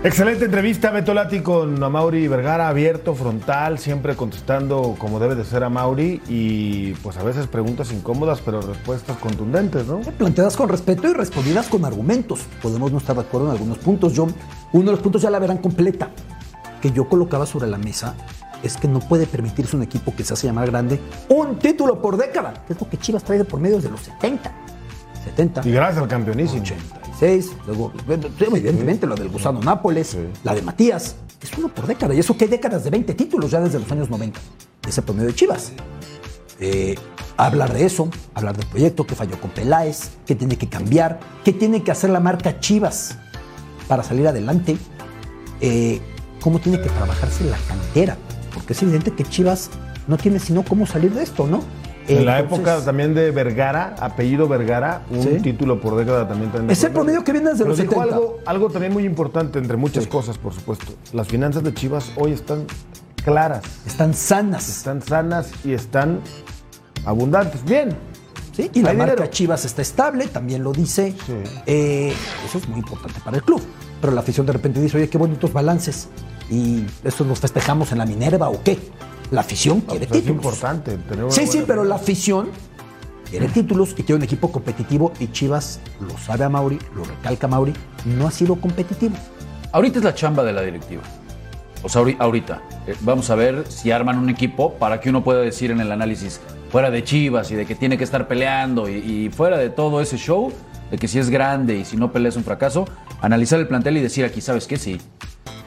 Excelente entrevista, Beto Lati, con Mauri Vergara, abierto, frontal, siempre contestando como debe de ser a Mauri y pues a veces preguntas incómodas, pero respuestas contundentes, ¿no? Planteadas con respeto y respondidas con argumentos. Podemos no estar de acuerdo en algunos puntos. Yo, uno de los puntos ya la verán completa, que yo colocaba sobre la mesa, es que no puede permitirse un equipo que se hace llamar grande un título por década, que es lo que Chivas trae de por medio de los 70. 70. Y gracias al campeonísimo. 86, luego, evidentemente, la del Gusano Nápoles, la de Matías. Es uno por década. Y eso que hay décadas de 20 títulos ya desde los años 90. Ese promedio de Chivas. Eh, hablar de eso, hablar del proyecto que falló con Peláez, que tiene que cambiar, que tiene que hacer la marca Chivas para salir adelante, eh, cómo tiene que trabajarse la cantera, porque es evidente que Chivas no tiene sino cómo salir de esto, ¿no? En la época también de Vergara, apellido Vergara, un título por década también. Es el promedio que viene desde los 70. Algo, algo también muy importante, entre muchas cosas, por supuesto. Las finanzas de Chivas hoy están claras. Están sanas. Están sanas y están abundantes. Bien. Sí, y la marca Chivas está estable, también lo dice. Eh, eso es muy importante para el club. Pero la afición de repente dice, oye, qué bonitos balances. ¿Y eso los festejamos en la Minerva o qué? La afición quiere pues títulos. Es importante tener Sí, sí, pero la afición quiere títulos y quiere un equipo competitivo y Chivas lo sabe a Mauri, lo recalca Mauri, no ha sido competitivo. Ahorita es la chamba de la directiva. O sea, ahorita. Eh, vamos a ver si arman un equipo para que uno pueda decir en el análisis, fuera de Chivas y de que tiene que estar peleando y, y fuera de todo ese show, de que si es grande y si no pelea es un fracaso, analizar el plantel y decir aquí, ¿sabes qué? Sí,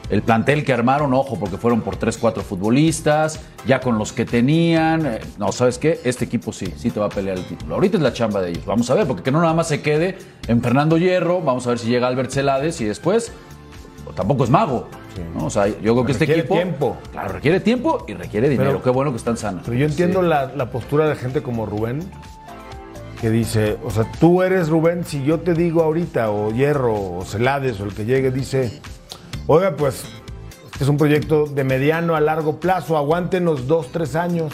el plantel que armaron, ojo, porque fueron por 3, 4 futbolistas, ya con los que tenían. Eh, no, ¿sabes qué? Este equipo sí, sí te va a pelear el título. Ahorita es la chamba de ellos. Vamos a ver, porque que no nada más se quede en Fernando Hierro, vamos a ver si llega Albert Celades y después tampoco es mago. O sea, yo creo que este equipo. tiempo. Claro, requiere tiempo y requiere dinero. Qué bueno que están sanos. Pero yo entiendo la, la postura de gente como Rubén, que dice, o sea, tú eres Rubén, si yo te digo ahorita, o Hierro, o Celades, o el que llegue, dice Oiga, pues es un proyecto de mediano a largo plazo, aguántenos dos, tres años.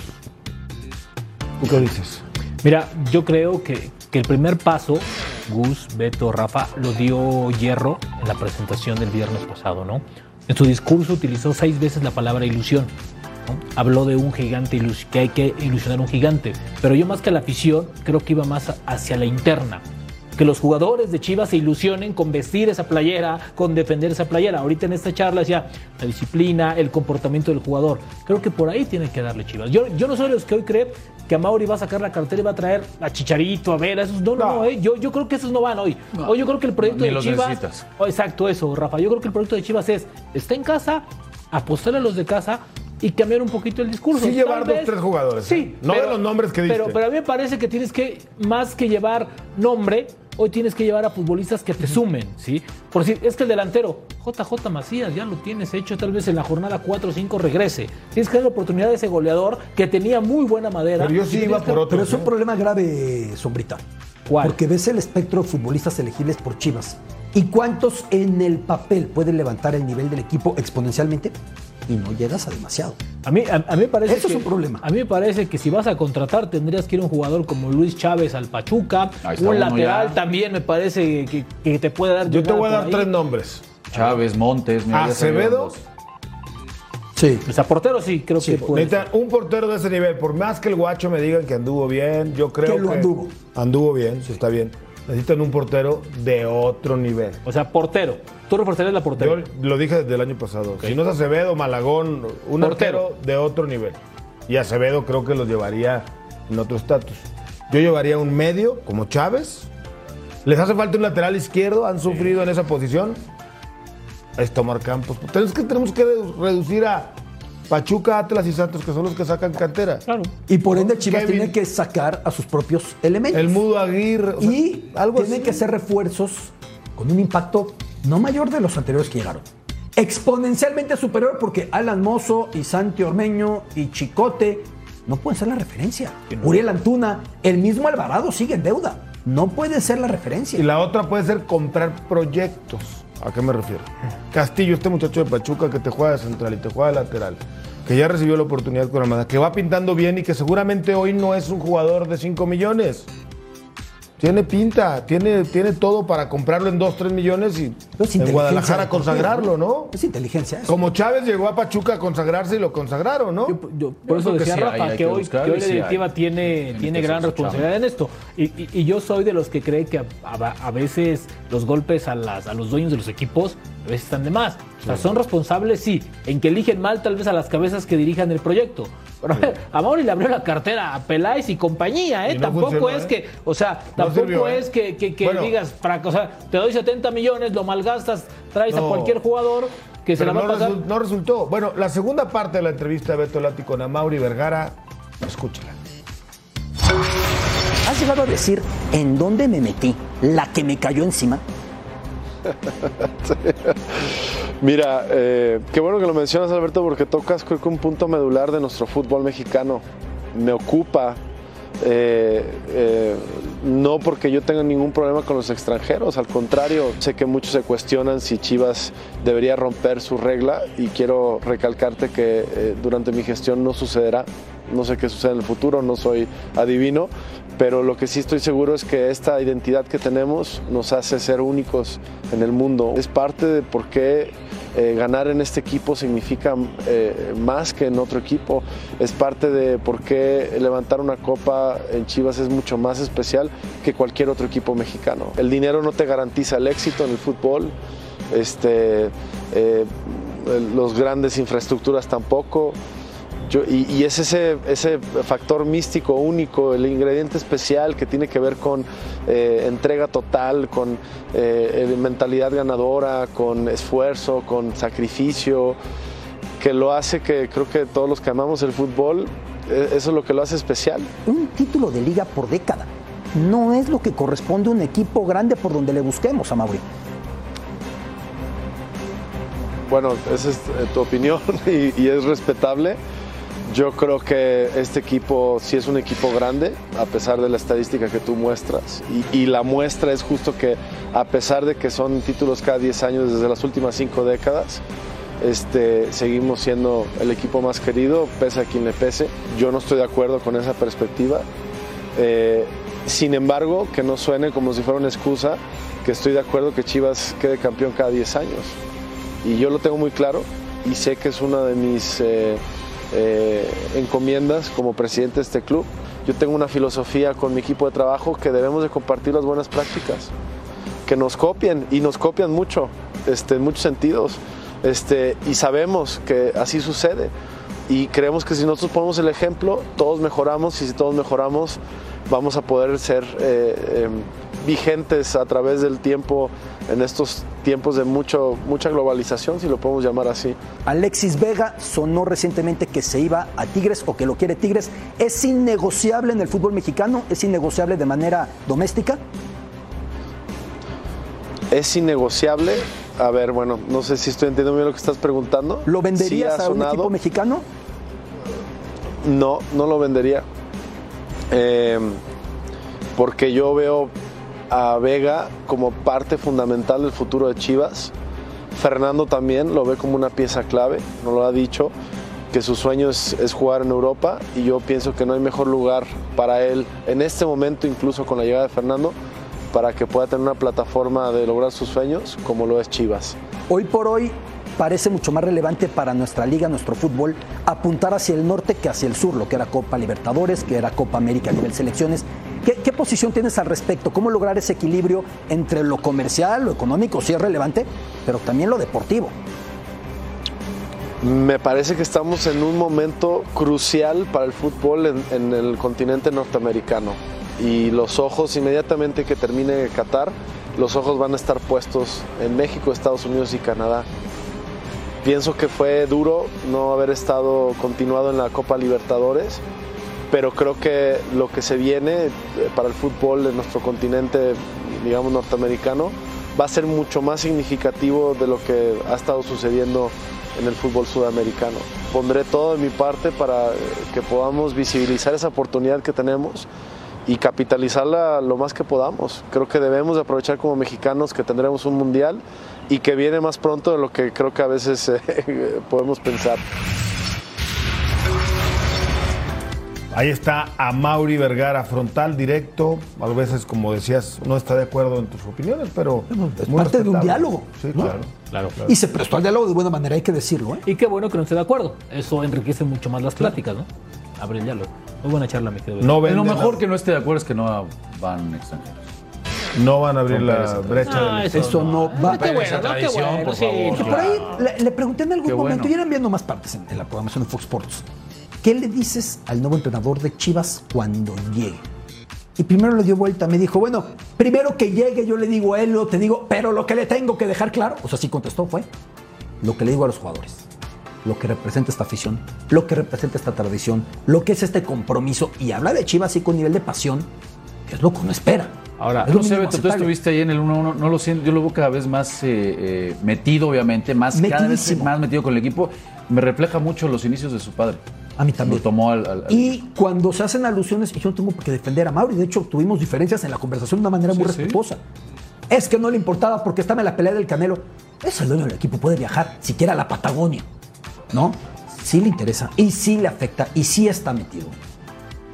¿Tú qué dices? Mira, yo creo que, el primer paso, Gus, Beto, Rafa, lo dio Hierro en la presentación del viernes pasado, ¿no? En su discurso utilizó seis veces la palabra ilusión. Habló de un gigante, que hay que ilusionar un gigante. Pero yo más que la afición, creo que iba más hacia la interna que los jugadores de Chivas se ilusionen con vestir esa playera, con defender esa playera. Ahorita en esta charla decía la disciplina, el comportamiento del jugador. Creo que por ahí tiene que darle Chivas. Yo, yo no soy de los que hoy creen que a Mauri va a sacar la cartera y va a traer a Chicharito, a ver, esos no, no, no, eh. yo, yo creo que esos no van hoy. Hoy yo creo que el proyecto de Chivas. Oh, exacto, eso, Rafa. Yo creo que el proyecto de Chivas es, está en casa, apostar a los de casa, y cambiar un poquito el discurso. Sí, llevar dos, tres jugadores. Sí. ¿eh? No de los nombres que diste. Pero, pero a mí me parece que tienes que, más que llevar nombre, hoy tienes que llevar a futbolistas que te sumen, ¿sí? Por decir, es que el delantero, JJ Macías, ya lo tienes hecho, tal vez en la jornada 4 o 5 regrese. Tienes que dar la oportunidad de ese goleador que tenía muy buena madera. Pero yo sí iba por otro. Pero es un problema grave, Sombrita. ¿Cuál? Porque ves el espectro de futbolistas elegibles por Chivas. ¿Y cuántos en el papel pueden levantar el nivel del equipo exponencialmente? Y no llegas a demasiado. A mí, a, a mí me parece Eso es que, un problema. A mí me parece que si vas a contratar tendrías que ir a un jugador como Luis Chávez al Pachuca, un lateral ya. también me parece que, que te puede dar. Yo te voy a dar ahí. tres nombres. Chávez, Montes, mira, Acevedo. Sí. O sea, portero sí, creo que puede. Necesitan un portero de ese nivel. Por más que el guacho me digan que anduvo bien, yo creo Que que. lo anduvo. Anduvo bien, sí está bien. Necesitan un portero de otro nivel. O sea, portero. Tú reforzarías la Yo portero. lo dije desde el año pasado. Si no es Acevedo, Malagón, un Portero. de otro nivel. Y Acevedo creo que los llevaría en otro estatus. Yo llevaría un medio, como Chávez. Les hace falta un lateral izquierdo, han sufrido en esa posición. Ahí está Omar Campos. Tenemos que, tenemos que redu- reducir a Pachuca, Atlas y Santos, que son los que sacan cantera. Claro. Y por ende Chivas Kevin. tiene que sacar a sus propios elementos. El Mudo Aguirre. o sea, y algo tiene así. que hacer refuerzos con un impacto no mayor de los anteriores que llegaron. Exponencialmente superior porque Alan Mozo y Santi Ormeño y Chicote no pueden ser la referencia. Uriel Antuna, el mismo Alvarado sigue en deuda. No puede ser la referencia. Y la otra puede ser comprar proyectos. ¿A qué me refiero? Castillo, este muchacho de Pachuca que te juega de central y te juega de lateral, que ya recibió la oportunidad con Armada, que va pintando bien y que seguramente hoy no es un jugador de 5 millones. Tiene pinta, tiene, tiene todo para comprarlo en 2, 3 millones y en Guadalajara consagrarlo, ¿no? Es inteligencia. eso. Como Chávez llegó a Pachuca a consagrarse y lo consagraron, ¿no? Yo- yo- por Yo eso que sí Rafa hay, hay que, hoy, que hoy la directiva hay. tiene, Tiene gran responsabilidad en esto. Y, y- y yo soy de los que cree que a, a- a veces los golpes a, las, a los dueños de los equipos a veces están de más. O sea, son responsables, sí, en que eligen mal tal vez a las cabezas que dirijan el proyecto. Pero a Mauri le abrió la cartera a Peláez y compañía, ¿eh? Y no tampoco funcionó, es ¿eh? que, o sea, No tampoco sirvió, ¿eh? es que, que- que Bueno. digas, para, o sea, te doy 70 millones, lo malgastas, traes a cualquier jugador que se la va no, a pasar. resu- no resultó. Bueno, la segunda parte de la entrevista de Beto Lati con Amauri Vergara, escúchala. ¿Has llegado a decir en dónde me metí? La que me cayó encima. Mira, eh, qué bueno que lo mencionas, Alberto, porque tocas creo que un punto medular de nuestro fútbol mexicano. Me ocupa, eh, eh, no porque yo tenga ningún problema con los extranjeros, al contrario, sé que muchos se cuestionan si Chivas debería romper su regla y quiero recalcarte que durante mi gestión no sucederá. No sé qué sucede en el futuro, no soy adivino, pero lo que sí estoy seguro es que esta identidad que tenemos nos hace ser únicos en el mundo. Es parte de por qué eh, ganar en este equipo significa eh, más que en otro equipo. Es parte de por qué levantar una copa en Chivas es mucho más especial que cualquier otro equipo mexicano. El dinero no te garantiza el éxito en el fútbol. Este, eh, los grandes infraestructuras tampoco. Yo- y, y es ese, ese factor místico único, el ingrediente especial que tiene que ver con eh, entrega total, con eh, mentalidad ganadora, con esfuerzo, con sacrificio, que lo hace que creo que todos los que amamos el fútbol, eh, eso es lo que lo hace especial. Un título de liga por década. No es lo que corresponde a un equipo grande por donde le busquemos a Mauri. Bueno, esa es eh, tu opinión y, y es respetable. Yo creo que este equipo sí es un equipo grande, a pesar de la estadística que tú muestras. Y, la muestra es justo que, a pesar de que son títulos cada 10 años desde las últimas 5 décadas, este, seguimos siendo el equipo más querido, pese a quien le pese. Yo no estoy de acuerdo con esa perspectiva. Eh, sin embargo, que no suene como si fuera una excusa, que estoy de acuerdo que Chivas quede campeón cada 10 años. Y yo lo tengo muy claro y sé que es una de mis eh, eh, encomiendas como presidente de este club. Yo tengo una filosofía con mi equipo de trabajo que debemos de compartir las buenas prácticas, que nos copien y nos copian mucho, este, en muchos sentidos. Este, y sabemos que así sucede. Y creemos que si nosotros ponemos el ejemplo, todos mejoramos y si todos mejoramos, vamos a poder ser eh, eh, vigentes a través del tiempo en estos tiempos de mucho, mucha globalización, si lo podemos llamar así. Alexis Vega sonó recientemente que se iba a Tigres o que lo quiere Tigres. ¿Es innegociable en el fútbol mexicano? ¿Es innegociable de manera doméstica? Es innegociable. A ver, bueno, no sé si estoy entendiendo bien lo que estás preguntando. ¿Lo venderías a un equipo mexicano? No, no lo vendería. Eh, porque yo veo a Vega como parte fundamental del futuro de Chivas. Fernando también lo ve como una pieza clave, no lo ha dicho, que su sueño es, es, jugar en Europa y yo pienso que no hay mejor lugar para él en este momento, incluso con la llegada de Fernando, para que pueda tener una plataforma de lograr sus sueños como lo es Chivas. Hoy por hoy parece mucho más relevante para nuestra liga, nuestro fútbol, apuntar hacia el norte que hacia el sur, lo que era Copa Libertadores, que era Copa América a nivel selecciones. ¿Qué, posición tienes al respecto? ¿Cómo lograr ese equilibrio entre lo comercial, lo económico, si es relevante, pero también lo deportivo? Me parece que estamos en un momento crucial para el fútbol en, en el continente norteamericano y los ojos inmediatamente que termine Qatar, los ojos van a estar puestos en México, Estados Unidos y Canadá. Pienso que fue duro no haber estado continuado en la Copa Libertadores, pero creo que lo que se viene para el fútbol en nuestro continente, digamos, norteamericano, va a ser mucho más significativo de lo que ha estado sucediendo en el fútbol sudamericano. Pondré todo de mi parte para que podamos visibilizar esa oportunidad que tenemos y capitalizarla lo más que podamos. Creo que debemos de aprovechar como mexicanos que tendremos un mundial y que viene más pronto de lo que creo que a veces eh, podemos pensar. Ahí está a Mauri Vergara, frontal, directo. A veces, como decías, no está de acuerdo en tus opiniones, pero. Es parte de un diálogo. Sí, ¿no? claro. Claro. Y se prestó al diálogo de buena manera, hay que decirlo. ¿eh? Y qué bueno que no esté de acuerdo. Eso enriquece mucho más las pláticas, ¿no? Abre el diálogo. Muy buena charla, mi querido. No Lo mejor que no esté de acuerdo es que no van extranjeros. no van a abrir la brecha. Ah, del- eso, Eso no va. Qué bueno, esa ¿no? Tradición, bueno, por sí, favor. sí. Por ahí le, le pregunté en algún Qué momento, bueno. y eran viendo más partes en, en la programación de Fox Sports. ¿Qué le dices al nuevo entrenador de Chivas cuando llegue? Y primero le dio vuelta, me dijo, bueno, primero que llegue yo le digo a él, lo te digo, pero lo que le tengo que dejar claro, o sea, sí contestó, fue lo que le digo a los jugadores, lo que representa esta afición, lo que representa esta tradición, lo que es este compromiso, y habla de Chivas así con nivel de pasión, que es lo que uno espera. Ahora, No sé, Beto, tú estuviste ahí en el 1-1, no lo siento, yo lo veo cada vez más eh, eh, metido, obviamente, más cada vez más metido con el equipo. Me refleja mucho los inicios de su padre. A mí también. Lo tomó al... al- al- Y cuando se hacen alusiones, y yo no tengo por qué defender a Mauri, de hecho tuvimos diferencias en la conversación de una manera muy sí. respetuosa. Es que no le importaba porque estaba en la pelea del Canelo. Es el dueño del equipo, puede viajar, siquiera a la Patagonia. ¿No? Sí le interesa, y sí le afecta, y sí está metido.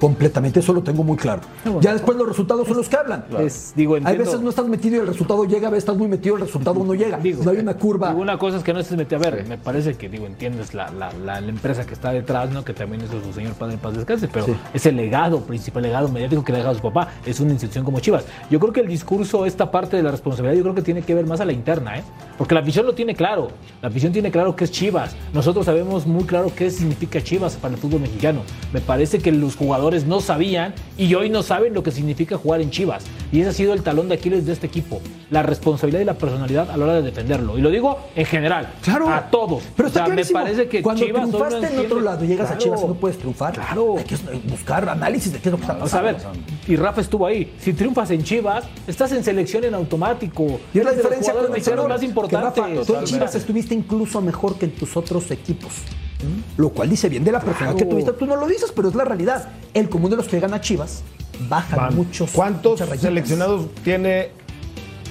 Completamente, eso lo tengo muy claro. bueno. Ya después los resultados son los que hablan. Es- digo, Hay veces no estás metido y el resultado llega, a veces estás muy metido y el resultado no llega. Digo, no hay una curva. digo, una cosa es que no estés metido. A ver, me parece que, digo, entiendes la, la, la, la empresa que está detrás, ¿no? Que también es su señor padre en paz descanse, pero Sí. ese legado, principal legado mediático que le ha dejado su papá, es una institución como Chivas. Yo creo que el discurso, esta parte de la responsabilidad, yo creo que tiene que ver más a la interna, ¿eh? Porque la afición lo tiene claro. La afición tiene claro qué es Chivas. Nosotros sabemos muy claro qué significa Chivas para el fútbol mexicano. Me parece que los jugadores no sabían y hoy no saben lo que significa jugar en Chivas. Y ese ha sido el talón de Aquiles de este equipo. La responsabilidad y la personalidad a la hora de defenderlo. Y lo digo en general. Claro. A todos. Pero O sea, está me clarísimo. parece que Cuando Chivas no triunfaste en otro lado y llegas a. Chivas y no puedes triunfar, Claro. hay que buscar análisis de qué es lo que está O sea, a ver, y Rafa estuvo ahí. Si triunfas en Chivas, estás en selección en automático. Y es la diferencia con el más. Rafa, tú en Chivas estuviste incluso mejor que en tus otros equipos. Lo cual dice bien de la personalidad que Claro. tuviste. Tú no lo dices, pero es la realidad. El común de los que llegan a Chivas bajan Van. muchos. ¿Cuántos seleccionados tiene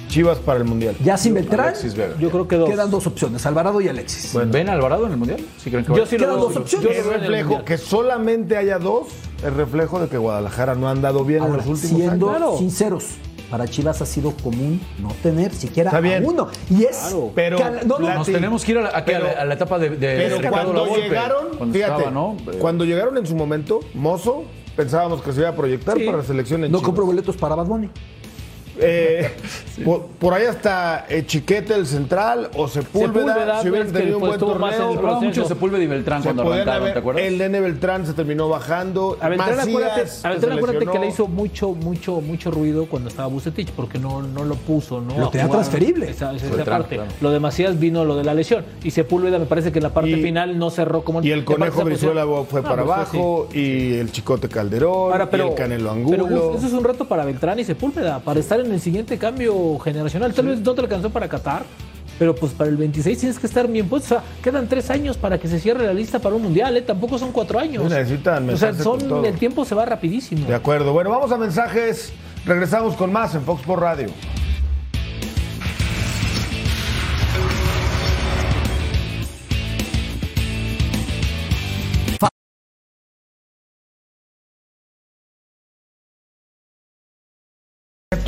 Chivas para el Mundial? Ya sin Beltrán, Alexis Vega. Yo creo que dos. quedan dos opciones: Alvarado y Alexis. ¿Ven a Alvarado en el Mundial? ¿Sí creen que? Yo sí lo Quedan veo. dos opciones. Yo el reflejo que solamente haya dos, es reflejo de que Guadalajara no ha andado bien en los últimos siendo años. Claro. sinceros, para Chivas ha sido común no tener siquiera Está bien. a uno. Y es. Claro. Pero cal- no, Nos tenemos que ir a la, a la- Pero- a la etapa de, de Pero Ricardo cuando Lavolpe, llegaron, cuando fíjate, estaba, ¿no? cuando llegaron en su momento, Mozo, pensábamos que se iba a proyectar Sí. para la selección en no Chivas. compro boletos para Bad Bunny. Eh, por, por ahí hasta eh, Chiquete el central o Sepúlveda, Sepúlveda, si hubieran que tenido un buen torneo. el Hablaba mucho de. Sepúlveda y Beltrán se cuando arrancaron, haber- ¿te acuerdas? el Nene Beltrán se terminó bajando. A Beltrán, Macías acuérdate, a Beltrán acuérdate lesionó. que le hizo mucho, mucho, mucho ruido cuando estaba Bucetich, porque no, no lo puso, ¿no? Lo tenía transferible. Esa, esa- esa Beltrán, parte. claro. Lo de Macías vino lo de la lesión. Y Sepúlveda me parece que en la parte Y- final no cerró como Y el Conejo. Brizuela fue Ah, para pues, sí. abajo, y el Chicote Calderón, Ahora, pero, y el Canelo pero, Angulo. Gus, eso es un reto para Beltrán y Sepúlveda, para estar en el siguiente cambio generacional. Tal vez no te alcanzó para Qatar, pero pues para el 26 tienes que estar bien puesto. O sea, quedan tres años para que se cierre la lista para un mundial, ¿eh? Tampoco son cuatro años. Sí, necesitan O sea, son, el tiempo se va rapidísimo. De acuerdo. Bueno, vamos a mensajes. Regresamos con más en Fox por Radio.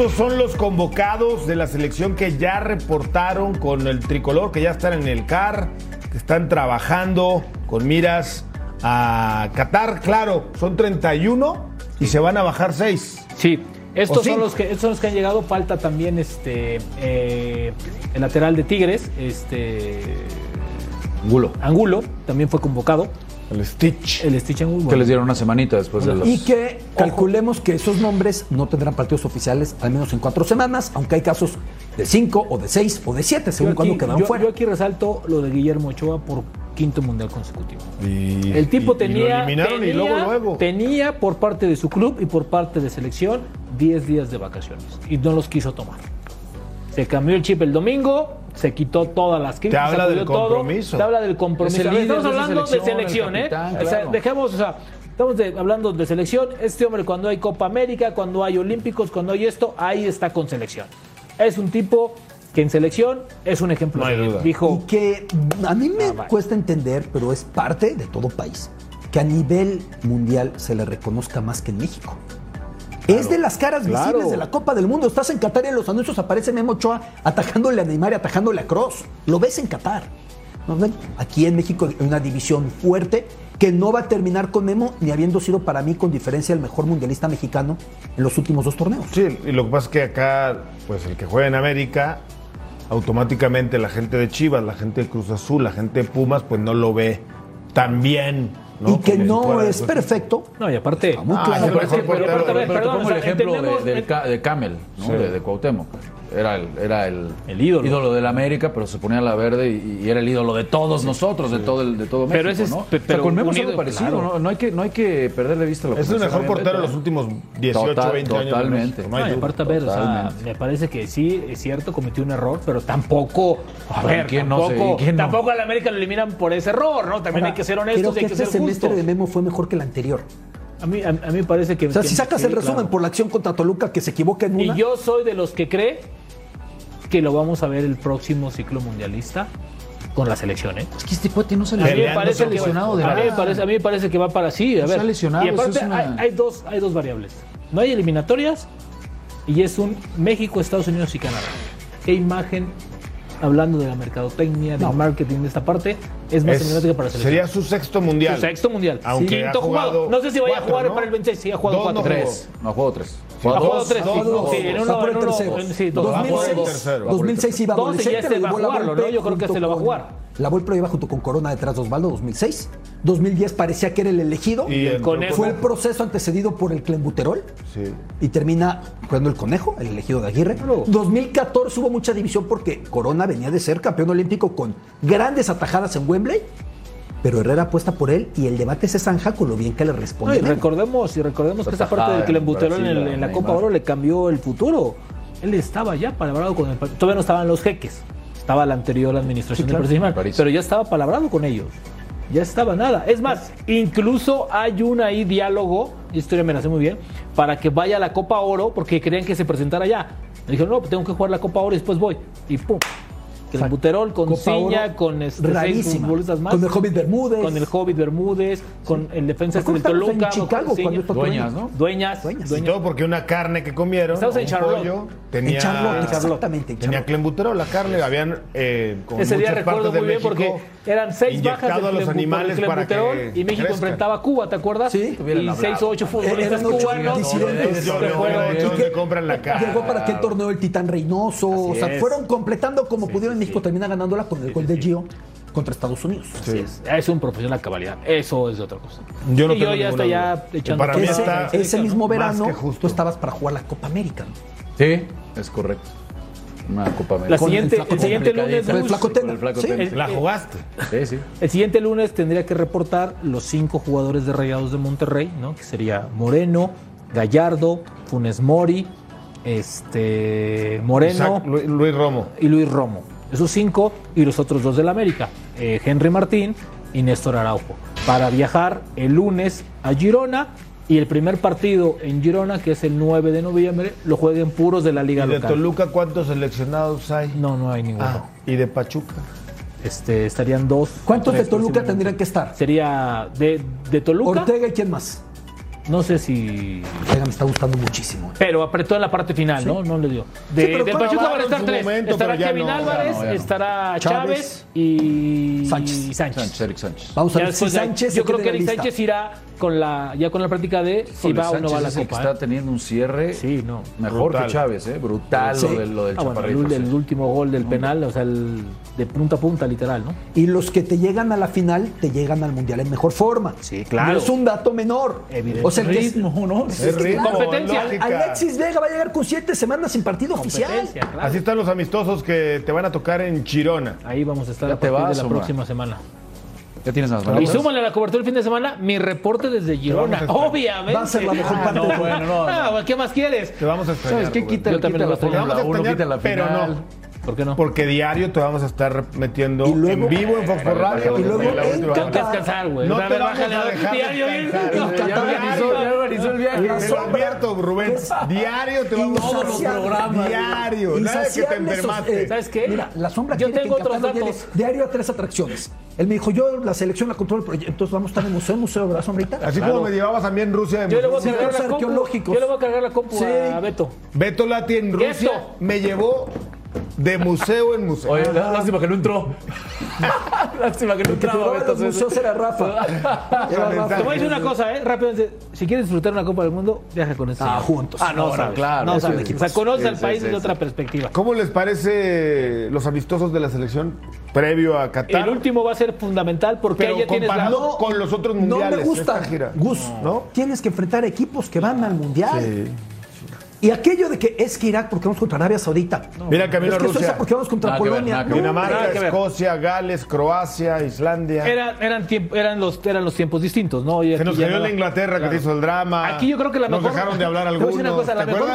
Estos son los convocados de la selección que ya reportaron con el tricolor, que ya están en el CAR, que están trabajando con miras a Qatar. Claro, son 31 y se van a bajar 6. Sí, estos ¿O son, los que, estos son los que han llegado. Falta también este eh, el lateral de Tigres, este Angulo. Angulo, también fue convocado. El Stitch. El Stitch Angulo. Que les dieron una semanita después de los... Y que calculemos que esos nombres no tendrán partidos oficiales al menos en cuatro semanas, aunque hay casos de cinco o de seis o de siete, según cuando quedaron yo- fuera. yo aquí resalto lo de Guillermo Ochoa por quinto mundial consecutivo. Y- El tipo y- y tenía, lo eliminaron y tenía- luego, luego. tenía por parte de su club y por parte de selección 10 días de vacaciones y no los quiso tomar. Se cambió el chip el domingo, se quitó todas las Te habla del compromiso. te habla del compromiso. Es estamos hablando de selección, selección, el ¿eh? O sea, dejemos, o sea, estamos de- hablando de selección. Este hombre cuando hay Copa América, cuando hay Olímpicos, cuando hay esto, ahí está con selección. Es un tipo que en selección es un ejemplo. No hay a seguir. duda. Dijo, Y que a mí me Ah, cuesta entender, pero es parte de todo país, que a nivel mundial se le reconozca más que en México. Es de las caras claro. visibles de la Copa del Mundo. Estás en Qatar y en los anuncios aparece Memo Ochoa atajándole a Neymar y atajándole a Cross. Lo ves en Qatar. ¿No ven? Aquí en México hay una división fuerte que no va a terminar con Memo ni habiendo sido para mí con diferencia el mejor mundialista mexicano en los últimos dos torneos. Sí, y lo que pasa es que acá, pues el que juega en América, automáticamente la gente de Chivas, la gente de Cruz Azul, la gente de Pumas, pues no lo ve tan bien. ¿No? Y que si no fuera es perfecto. no, y aparte, muy Ah, claro. el pero, el ejemplo de, Camel, ¿no? Sí. de, de Cuauhtémoc. Era el, era el, El ídolo. del América, pero se ponía la verde y, y era el ídolo de todos nosotros, de todo el, de todo Pero México, ese es- ¿no? pe- O sea, pero con Memo es algo ídolo, parecido, claro. ¿no? No hay que, no hay que perder de vista lo que Es el mejor portero de los últimos 18, Total- 20 años. totalmente. México, no hay No, y duda. aparte, a ver, o sea, Totalmente. me parece que sí, es cierto, cometió un error, pero tampoco, a ver, ¿Quién no tampoco, sé? ¿Y quién no? tampoco al América lo eliminan por ese error, ¿no? También Ahora, hay que ser creo honestos y que hay que este ser semestre justos. de Memo fue mejor que el anterior. A mí, a, a mí me parece que... O sea, que- si sacas sí, el resumen claro. por la acción contra Toluca que se equivoca en una. Y yo soy de los que cree que lo vamos a ver el próximo ciclo mundialista con la selección, ¿eh? Es que este cuate no se A mí me parece que, lesionado de a mí me parece, a mí me parece que va para sí. A No ver. lesionado, y aparte eso es una- hay, hay dos, hay dos variables. No hay eliminatorias y es un México, Estados Unidos y Canadá. ¿Qué imagen, hablando de la mercadotecnia, del marketing de esta parte, es más Es- emblemática para la selección? sería su sexto mundial. Su sexto mundial. Aunque Quinto ha jugado jugado. No sé si vaya a cuatro, jugar ¿no? para el 26. Sí, ha jugado Dos cuatro. no. Tres. No jugó tres. Ha jugado dos. tres. Dos, sí, dos, sí, en uno- por el en uno- sí, dos. 2006, tercero. 2006 iba Dos y adolescente, este lo va a jugarlo, ¿no? Yo creo que se lo va a jugar. La Volpe lo lleva junto con Corona detrás de Osvaldo 2006. 2010 parecía que era el elegido. Y el Conejo. Fue el proceso antecedido por el Clembuterol. Sí. Y termina jugando el Conejo, el elegido de Aguirre. Claro. 2014 hubo mucha división porque Corona venía de ser campeón olímpico con grandes atajadas en Wembley. Pero Herrera apuesta por él y el debate se zanja con lo bien que le No, responde. y recordemos, y recordemos que Esa esa parte del en, el- Brasil, en la Neymar. Copa Oro le cambió el futuro. Él estaba ya palabrado con el. Todavía no estaban los jeques. Estaba la anterior administración Sí, claro. del pero ya estaba palabrado con ellos. Ya estaba nada. Es más, incluso hay un ahí diálogo, y esto ya me la sé muy bien, para que vaya a la Copa Oro porque querían que se presentara ya. Me dijeron, no, pues tengo que jugar la Copa Oro y después voy. Y pum. Clembuterol con Copa Ciña, Oro con este, seis rarísima. futbolistas más. Con el Hobbit Bermúdez. Con el Hobbit Bermúdez, con el defensa este del Toluca. en Chicago Ciña. cuando esto Dueñas, ¿no? Dueñas. Dueñas. Y todo porque una carne que comieron, Estamos en un Charlotte. pollo, tenía, En Charlotte, exactamente. en tenía clenbuterol, la carne, habían eh, con Ese día recuerdo de muy bien porque eran seis bajas del los animales para que y México enfrentaba a Cuba, ¿te acuerdas? Sí. Y seis o ocho futbolistas cubanos. Llegó para aquel torneo el Titán Reynoso. o sea, fueron completando como pudieron. Sí, México sí. termina ganándola con el gol de Gio contra Estados Unidos. Así es. Es un profesional a cabalidad. Eso es de otra cosa. Yo no y tengo yo ya estoy ya echando Para mí Ese, está- la ese mismo verano, justo. tú estabas para jugar la Copa América. ¿no? Sí, es correcto. Una Copa La América. El siguiente, el siguiente lunes. Con el flaco Tena. Con el flaco Sí. Tena. El- La jugaste. Sí, sí. El siguiente lunes tendría que reportar los cinco jugadores de Rayados de Monterrey, ¿no? Que sería Moreno, Gallardo, Funes Mori, este Moreno Isaac- Luis Romo. y Luis Romo. Esos cinco y los otros dos del América, eh, Henry Martín y Néstor Araujo. Para viajar el lunes a Girona y el primer partido en Girona, que es el 9 de noviembre, lo jueguen puros de la liga ¿Y de local. Toluca cuántos seleccionados hay? No, no hay ninguno. Ah, ¿y de Pachuca? Este, estarían dos. ¿Cuántos de Toluca tendrían que estar? Sería de, de Toluca. Ortega y quién más. No sé si. Ortega me está gustando muchísimo. Pero apretó en la parte final, ¿no? No le dio. De, del Pachuca van a estar tres. momento, estará Kevin no, ya Álvarez, no, ya no. estará Chávez. Chávez, y Sánchez. Sánchez, Eric Sánchez. Vamos a ver si Sánchez. yo creo que Eric Sánchez irá con la, ya con la práctica de si Híjole, va o no va a la Sánchez es el que está ¿eh? teniendo un cierre Sí, no. mejor Brutal. que Chávez, ¿eh? Brutal Sí. lo, del, lo del Ah, bueno, el, último gol del penal, o sea, el de punta a punta, literal, ¿no? Y los que te llegan a la final te llegan al mundial en mejor forma. Sí, claro. No es un dato menor. Evidente. O sea, el que- Ritmo, ¿no? Es ritmo, Competencia. lógica. Alexis Vega va a llegar con siete semanas sin partido oficial. Claro. Así están los amistosos que te van a tocar en Chirona. Ahí vamos a estar Ya a te partir vas, de la Omar. próxima semana. Ya tienes las Y manos. súmale a la cobertura del fin de semana mi reporte desde Girona, obviamente. Va a ser la mejor Ah, parte no, bueno, no, Ah, ¿Qué más quieres? Te vamos a extrañar. ¿Sabes qué? Quita, Yo también quita lo la extraño. Fórmula Vamos a 1, extrañar, quita la pero final. no. ¿Por qué no? Porque diario te vamos a estar metiendo Y luego- en vivo en Fox por Radio. Y luego Tengo que descansar, güey. No te vamos bájale a dejar diario, Ya organizó el viaje. Advierto, Rubén. Diario te vamos a Todos los programas. Diario. Nada de que te enfermaste. eh, ¿Sabes qué? Mira, la sombra Yo tengo otros datos. diario a tres atracciones. Él me dijo, yo la selección la controlo, pero entonces vamos a estar en museo, en museo, ¿verdad, sombrita? Así como me llevabas a mí en Rusia. de Yo le voy a museo. cargar la compu. Yo le voy a cargar la compu Sí. a Beto. Beto Lati en Rusia Esto. me llevó de museo en museo. Oye, lá- lástima que no entró. lástima que no El que los entonces- museos era Rafa. Era Rafa. Te voy a decir una cosa, ¿eh? Rápidamente. Si quieres disfrutar una Copa del Mundo, viaja con este. Ah, señor. juntos. Ah, no, No, sabes. claro. No Es sabes. O sea, conoce al país desde otra perspectiva. ¿Cómo les parece los amistosos de la selección previo a Qatar? El último va a ser fundamental porque pero ahí ya tienes la... comparado con los otros No mundiales. me gusta. Gus. ¿No? Tienes que enfrentar equipos que van al mundial. Sí. Y aquello de que es que Irak porque vamos contra Arabia Saudita. Mira, camino es que Rusia. Suecia porque vamos contra Nada que ver, Polonia. No, ver. Dinamarca. Escocia, Gales, Croacia, Islandia. Eran, eran, eran, los, eran los tiempos distintos, ¿no? Y Se nos cayó la Inglaterra Claro. que te hizo el drama. Aquí yo creo que la Nos mejor. dejaron de hablar Te voy a algunos. decir una cosa, la ¿Te mejor,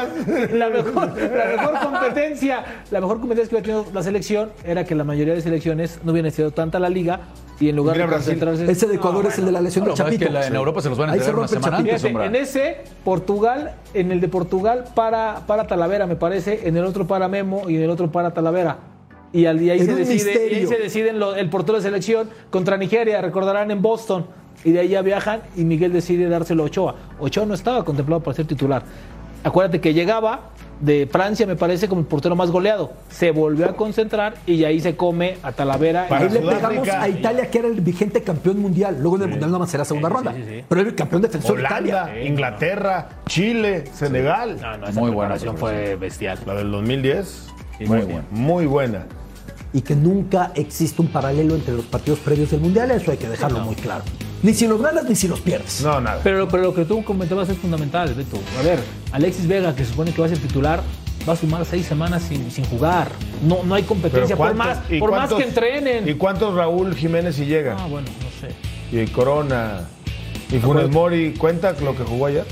la mejor, la mejor competencia, la mejor competencia que había tenido la selección era que la mayoría de selecciones no hubieran sido tanta la liga y en lugar Mira de Brasil. concentrarse. Ese de Ecuador No, es el de la lesión No, es Chapito. que la- en Europa se los van a Ahí entregar una semana antes, Fíjate, en ese, Portugal, en el de Portugal para, para Talavera, me parece, en el otro para Memo y en el otro para Talavera. Y, al, y ahí, se decide, y ahí se deciden lo- el portero de selección contra Nigeria, recordarán en Boston. Y de ahí ya viajan y Miguel decide dárselo a Ochoa. Ochoa no estaba contemplado para ser titular. Acuérdate que llegaba de Francia, me parece, como el portero más goleado. Se volvió a concentrar y ahí se come a Talavera. Para Ahí le pegamos a Italia, que era el vigente campeón mundial. Luego en el mundial nada más será segunda ronda. sí, sí. Pero era el campeón defensor de Holanda, Italia. Inglaterra, Chile, Senegal. No, no, esa Muy buena fue bestial. La del 2010. muy muy, buena. muy buena. Y que nunca existe un paralelo entre los partidos previos del mundial. Eso hay que dejarlo muy claro. Ni si los ganas ni si los pierdes. No, nada. Pero, pero lo que tú comentabas es fundamental, Beto. A ver, Alexis Vega, que se supone que va a ser titular, va a sumar seis semanas sin, sin jugar. No, no hay competencia, por ¿cuántos- más, por más que entrenen. ¿Y cuántos Raúl Jiménez y llega? Ah, bueno, no sé. Y Corona. Y Funes Mori, ¿cuenta lo que jugó ayer?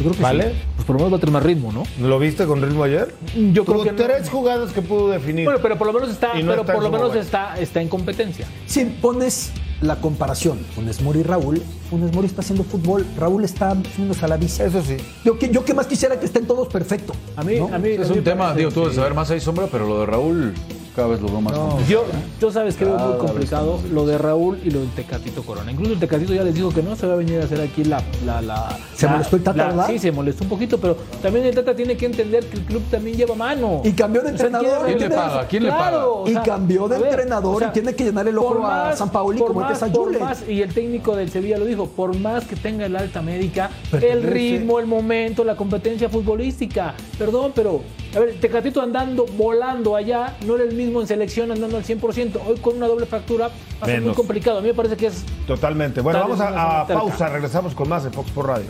Yo creo que ¿Vale? sí. Pues por lo menos va a tener más ritmo, ¿no? ¿Lo viste con ritmo ayer? Yo Tuvo creo que no. tres jugadas que pudo definir. Bueno, pero por lo menos está, no pero está por en lo menos momento. está, está en competencia. Si pones la comparación, Funes Mori y Raúl, Funes Mori está haciendo fútbol, Raúl está subiéndose a la bici. Eso sí. Yo que, yo que más quisiera que estén todos perfecto. A mí, ¿no? a mí Es a mí un tema, digo, tú debes que- saber más ahí, sombra, pero lo de Raúl cada vez lo veo más complicado. Yo, yo sabes que veo muy complicado lo de Raúl y lo del Tecatito Corona. Incluso el Tecatito ya les dijo que no se va a venir a hacer aquí la... la, la- ¿Se la- molestó el Tata, verdad? Sí, se molestó un poquito, pero también el Tata tiene que entender que el club también lleva mano. Y cambió de O sea, entrenador. ¿Quién le paga? ¿Quién le paga? Y cambió de ver, entrenador y tiene que llenar el ojo a San Paoli por como más, a por Yule. más, y el técnico del Sevilla lo dijo, por más que tenga el alta médica, el ritmo, el momento, la competencia futbolística. Perdón, pero, a ver, Tecatito andando, volando allá, no era el mismo en selección andando al 100%. Hoy con una doble fractura va a ser muy complicado. A mí me parece que es Totalmente. Bueno, vamos a, a pausa. Regresamos con más de Fox por Radio.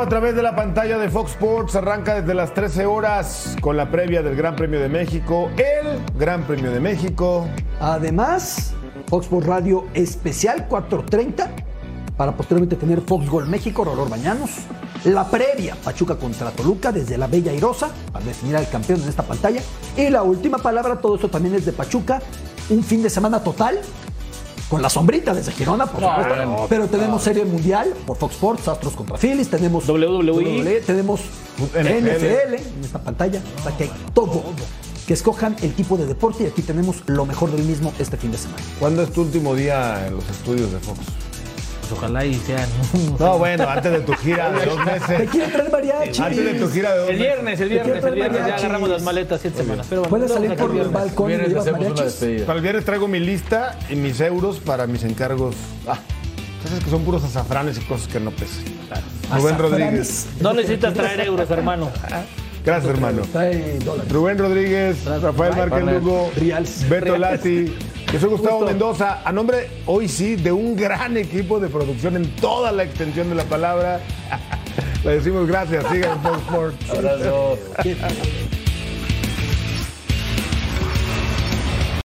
A través de la pantalla de Fox Sports arranca desde las 13 horas con la previa del Gran Premio de México, el Gran Premio de México. Además, Fox Sports Radio especial 430 para posteriormente tener Fox Gol México, Rolor Bañanos. La previa, Pachuca contra Toluca desde la Bella Irosa, para definir al campeón en esta pantalla. Y la última palabra, todo esto también es de Pachuca. Un fin de semana total, con la sombrita desde Girona, por supuesto. Pero tenemos Serie Mundial por Fox Sports, Astros contra Phillies, tenemos WWE. tenemos NFL. NFL en esta pantalla. O sea que hay todo. Que escojan el tipo de deporte y aquí tenemos lo mejor del mismo este fin de semana. ¿Cuándo es tu último día en los estudios de Fox? Pues ojalá y sean. No, bueno, antes de tu gira de dos Te meses. quieren traer mariachi. Antes de tu gira de dos El meses. viernes, el viernes, el viernes ya agarramos las maletas siete semanas. Pero bueno, Puedes salir por el viernes. balcón y Viernes llevas hacemos una mariachis. Para el viernes traigo mi lista y mis euros para mis encargos. Ah, sabes que son puros azafranes y cosas que no pesan. Rubén Azafranes. Rodríguez. No necesitas traer euros, hermano. Gracias, hermano. Rubén Rodríguez, Rafael Márquez. Lugo. Beto Lati. Yo soy Gustavo Gusto. Mendoza. A nombre, hoy sí, de un gran equipo de producción en toda la extensión de la palabra. Le decimos gracias. Sigan en Fox Sports. Abrazo.